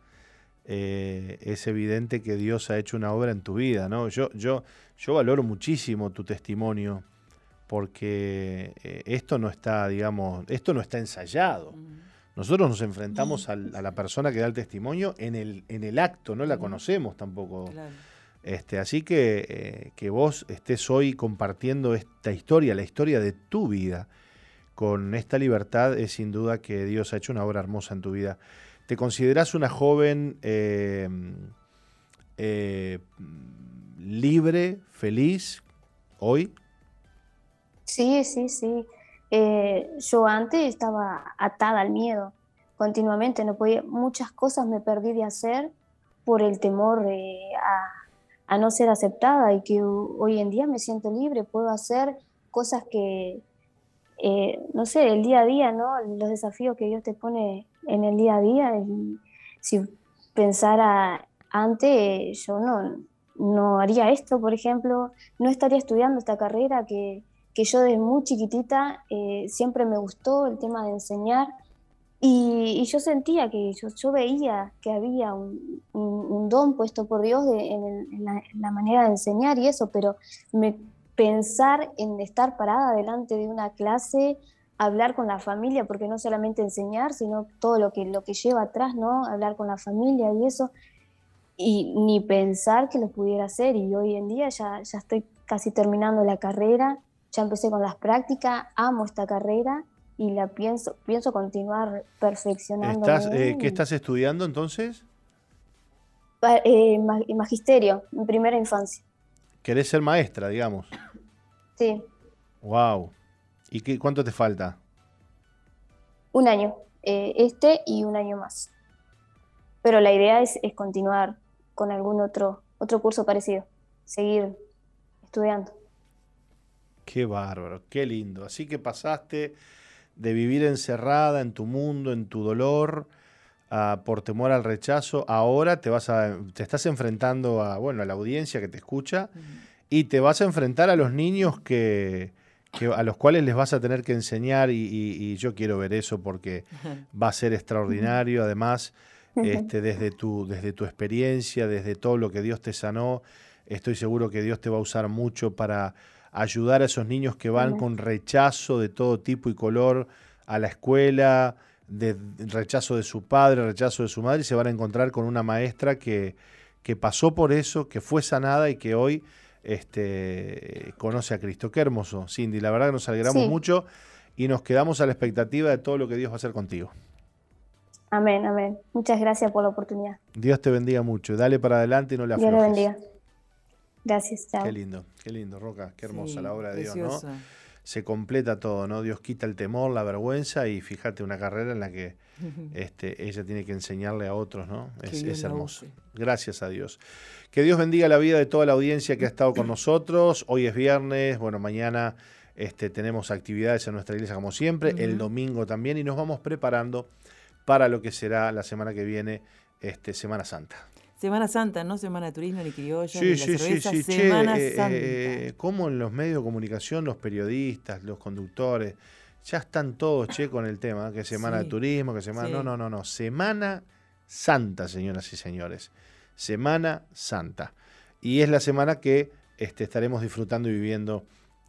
Eh, es evidente que Dios ha hecho una obra en tu vida, ¿no? Yo, yo, yo valoro muchísimo tu testimonio porque eh, esto no está, digamos, esto no está ensayado. Nosotros nos enfrentamos a la persona que da el testimonio en el, en el acto, no la conocemos tampoco. Este, así que eh, que vos estés hoy compartiendo esta historia, la historia de tu vida, con esta libertad es sin duda que Dios ha hecho una obra hermosa en tu vida. ¿Te consideras una joven eh, eh, libre, feliz hoy? Sí, sí, sí. Eh, yo antes estaba atada al miedo. continuamente, no podía, muchas cosas me perdí de hacer por el temor a, a, no ser aceptada y que hoy en día me siento libre, puedo hacer cosas que, eh, no sé, el día a día, ¿no? Los desafíos que Dios te pone en el día a día. Y si pensara antes, yo no, no haría esto, por ejemplo, no estaría estudiando esta carrera que, que yo desde muy chiquitita eh, siempre me gustó el tema de enseñar y, yo sentía que yo, veía que había un, don puesto por Dios en, la, en, la, manera de enseñar y eso, pero me, pensar en estar parada delante de una clase, hablar con la familia, porque no solamente enseñar, sino todo lo que, lo que lleva atrás, ¿no? Hablar con la familia y eso, y ni pensar que lo pudiera hacer. Y hoy en día ya, ya estoy casi terminando la carrera, ya empecé con las prácticas, amo esta carrera y la pienso, pienso continuar perfeccionando. Eh, ¿Qué estás estudiando entonces? Eh, magisterio, en primera infancia. ¿Querés ser maestra, digamos? Sí. Wow. ¿Y qué, cuánto te falta? Un año, eh, este y un año más. Pero la idea es, continuar con algún otro, otro curso parecido, seguir estudiando. Qué bárbaro, qué lindo. Así que pasaste de vivir encerrada en tu mundo, en tu dolor, por temor al rechazo, ahora te vas a, te estás enfrentando a, bueno, a la audiencia que te escucha y te vas a enfrentar a los niños que, a los cuales les vas a tener que enseñar y, yo quiero ver eso porque (laughs) va a ser extraordinario. Además, este, desde, tu, desde tu experiencia, desde todo lo que Dios te sanó, estoy seguro que Dios te va a usar mucho para ayudar a esos niños que van con rechazo de todo tipo y color a la escuela, de rechazo de su padre, rechazo de su madre, y se van a encontrar con una maestra que, que pasó por eso, que fue sanada y que hoy este, conoce a Cristo. Qué hermoso, Cindy. La verdad que nos alegramos mucho y nos quedamos a la expectativa de todo lo que Dios va a hacer contigo. Amén, amén. Muchas gracias por la oportunidad. Dios te bendiga mucho. Dale para adelante y no le aflojes. Dios te bendiga. Gracias, chao. Qué lindo, qué lindo, Roca. Qué hermosa la obra de Dios, ¿no? se completa todo, ¿no? Dios quita el temor, la vergüenza y fíjate una carrera en la que (laughs) este, ella tiene que enseñarle a otros, ¿no? Es, hermoso. Gracias a Dios. Que Dios bendiga la vida de toda la audiencia que ha estado con nosotros. Hoy es viernes, bueno, mañana este, tenemos actividades en nuestra iglesia como siempre, el domingo también y nos vamos preparando para lo que será la semana que viene, este, Semana Santa. Semana Santa, no Semana de Turismo ni Criolla, sí, ni sí, sí, sí, Semana eh, Santa. Eh, como en los medios de comunicación, los periodistas, los conductores, ya están todos, che, con el tema, que Semana de Turismo, que Semana... No, no, no, no, Semana Santa, señoras y señores. Semana Santa. Y es la semana que este, estaremos disfrutando y viviendo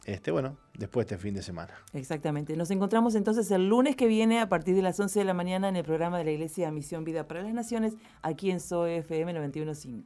este, bueno, después de este fin de semana. Exactamente. Nos encontramos entonces el lunes que viene a partir de las 11 de la mañana en el programa de la Iglesia Misión Vida para las Naciones, aquí en SOE FM 915.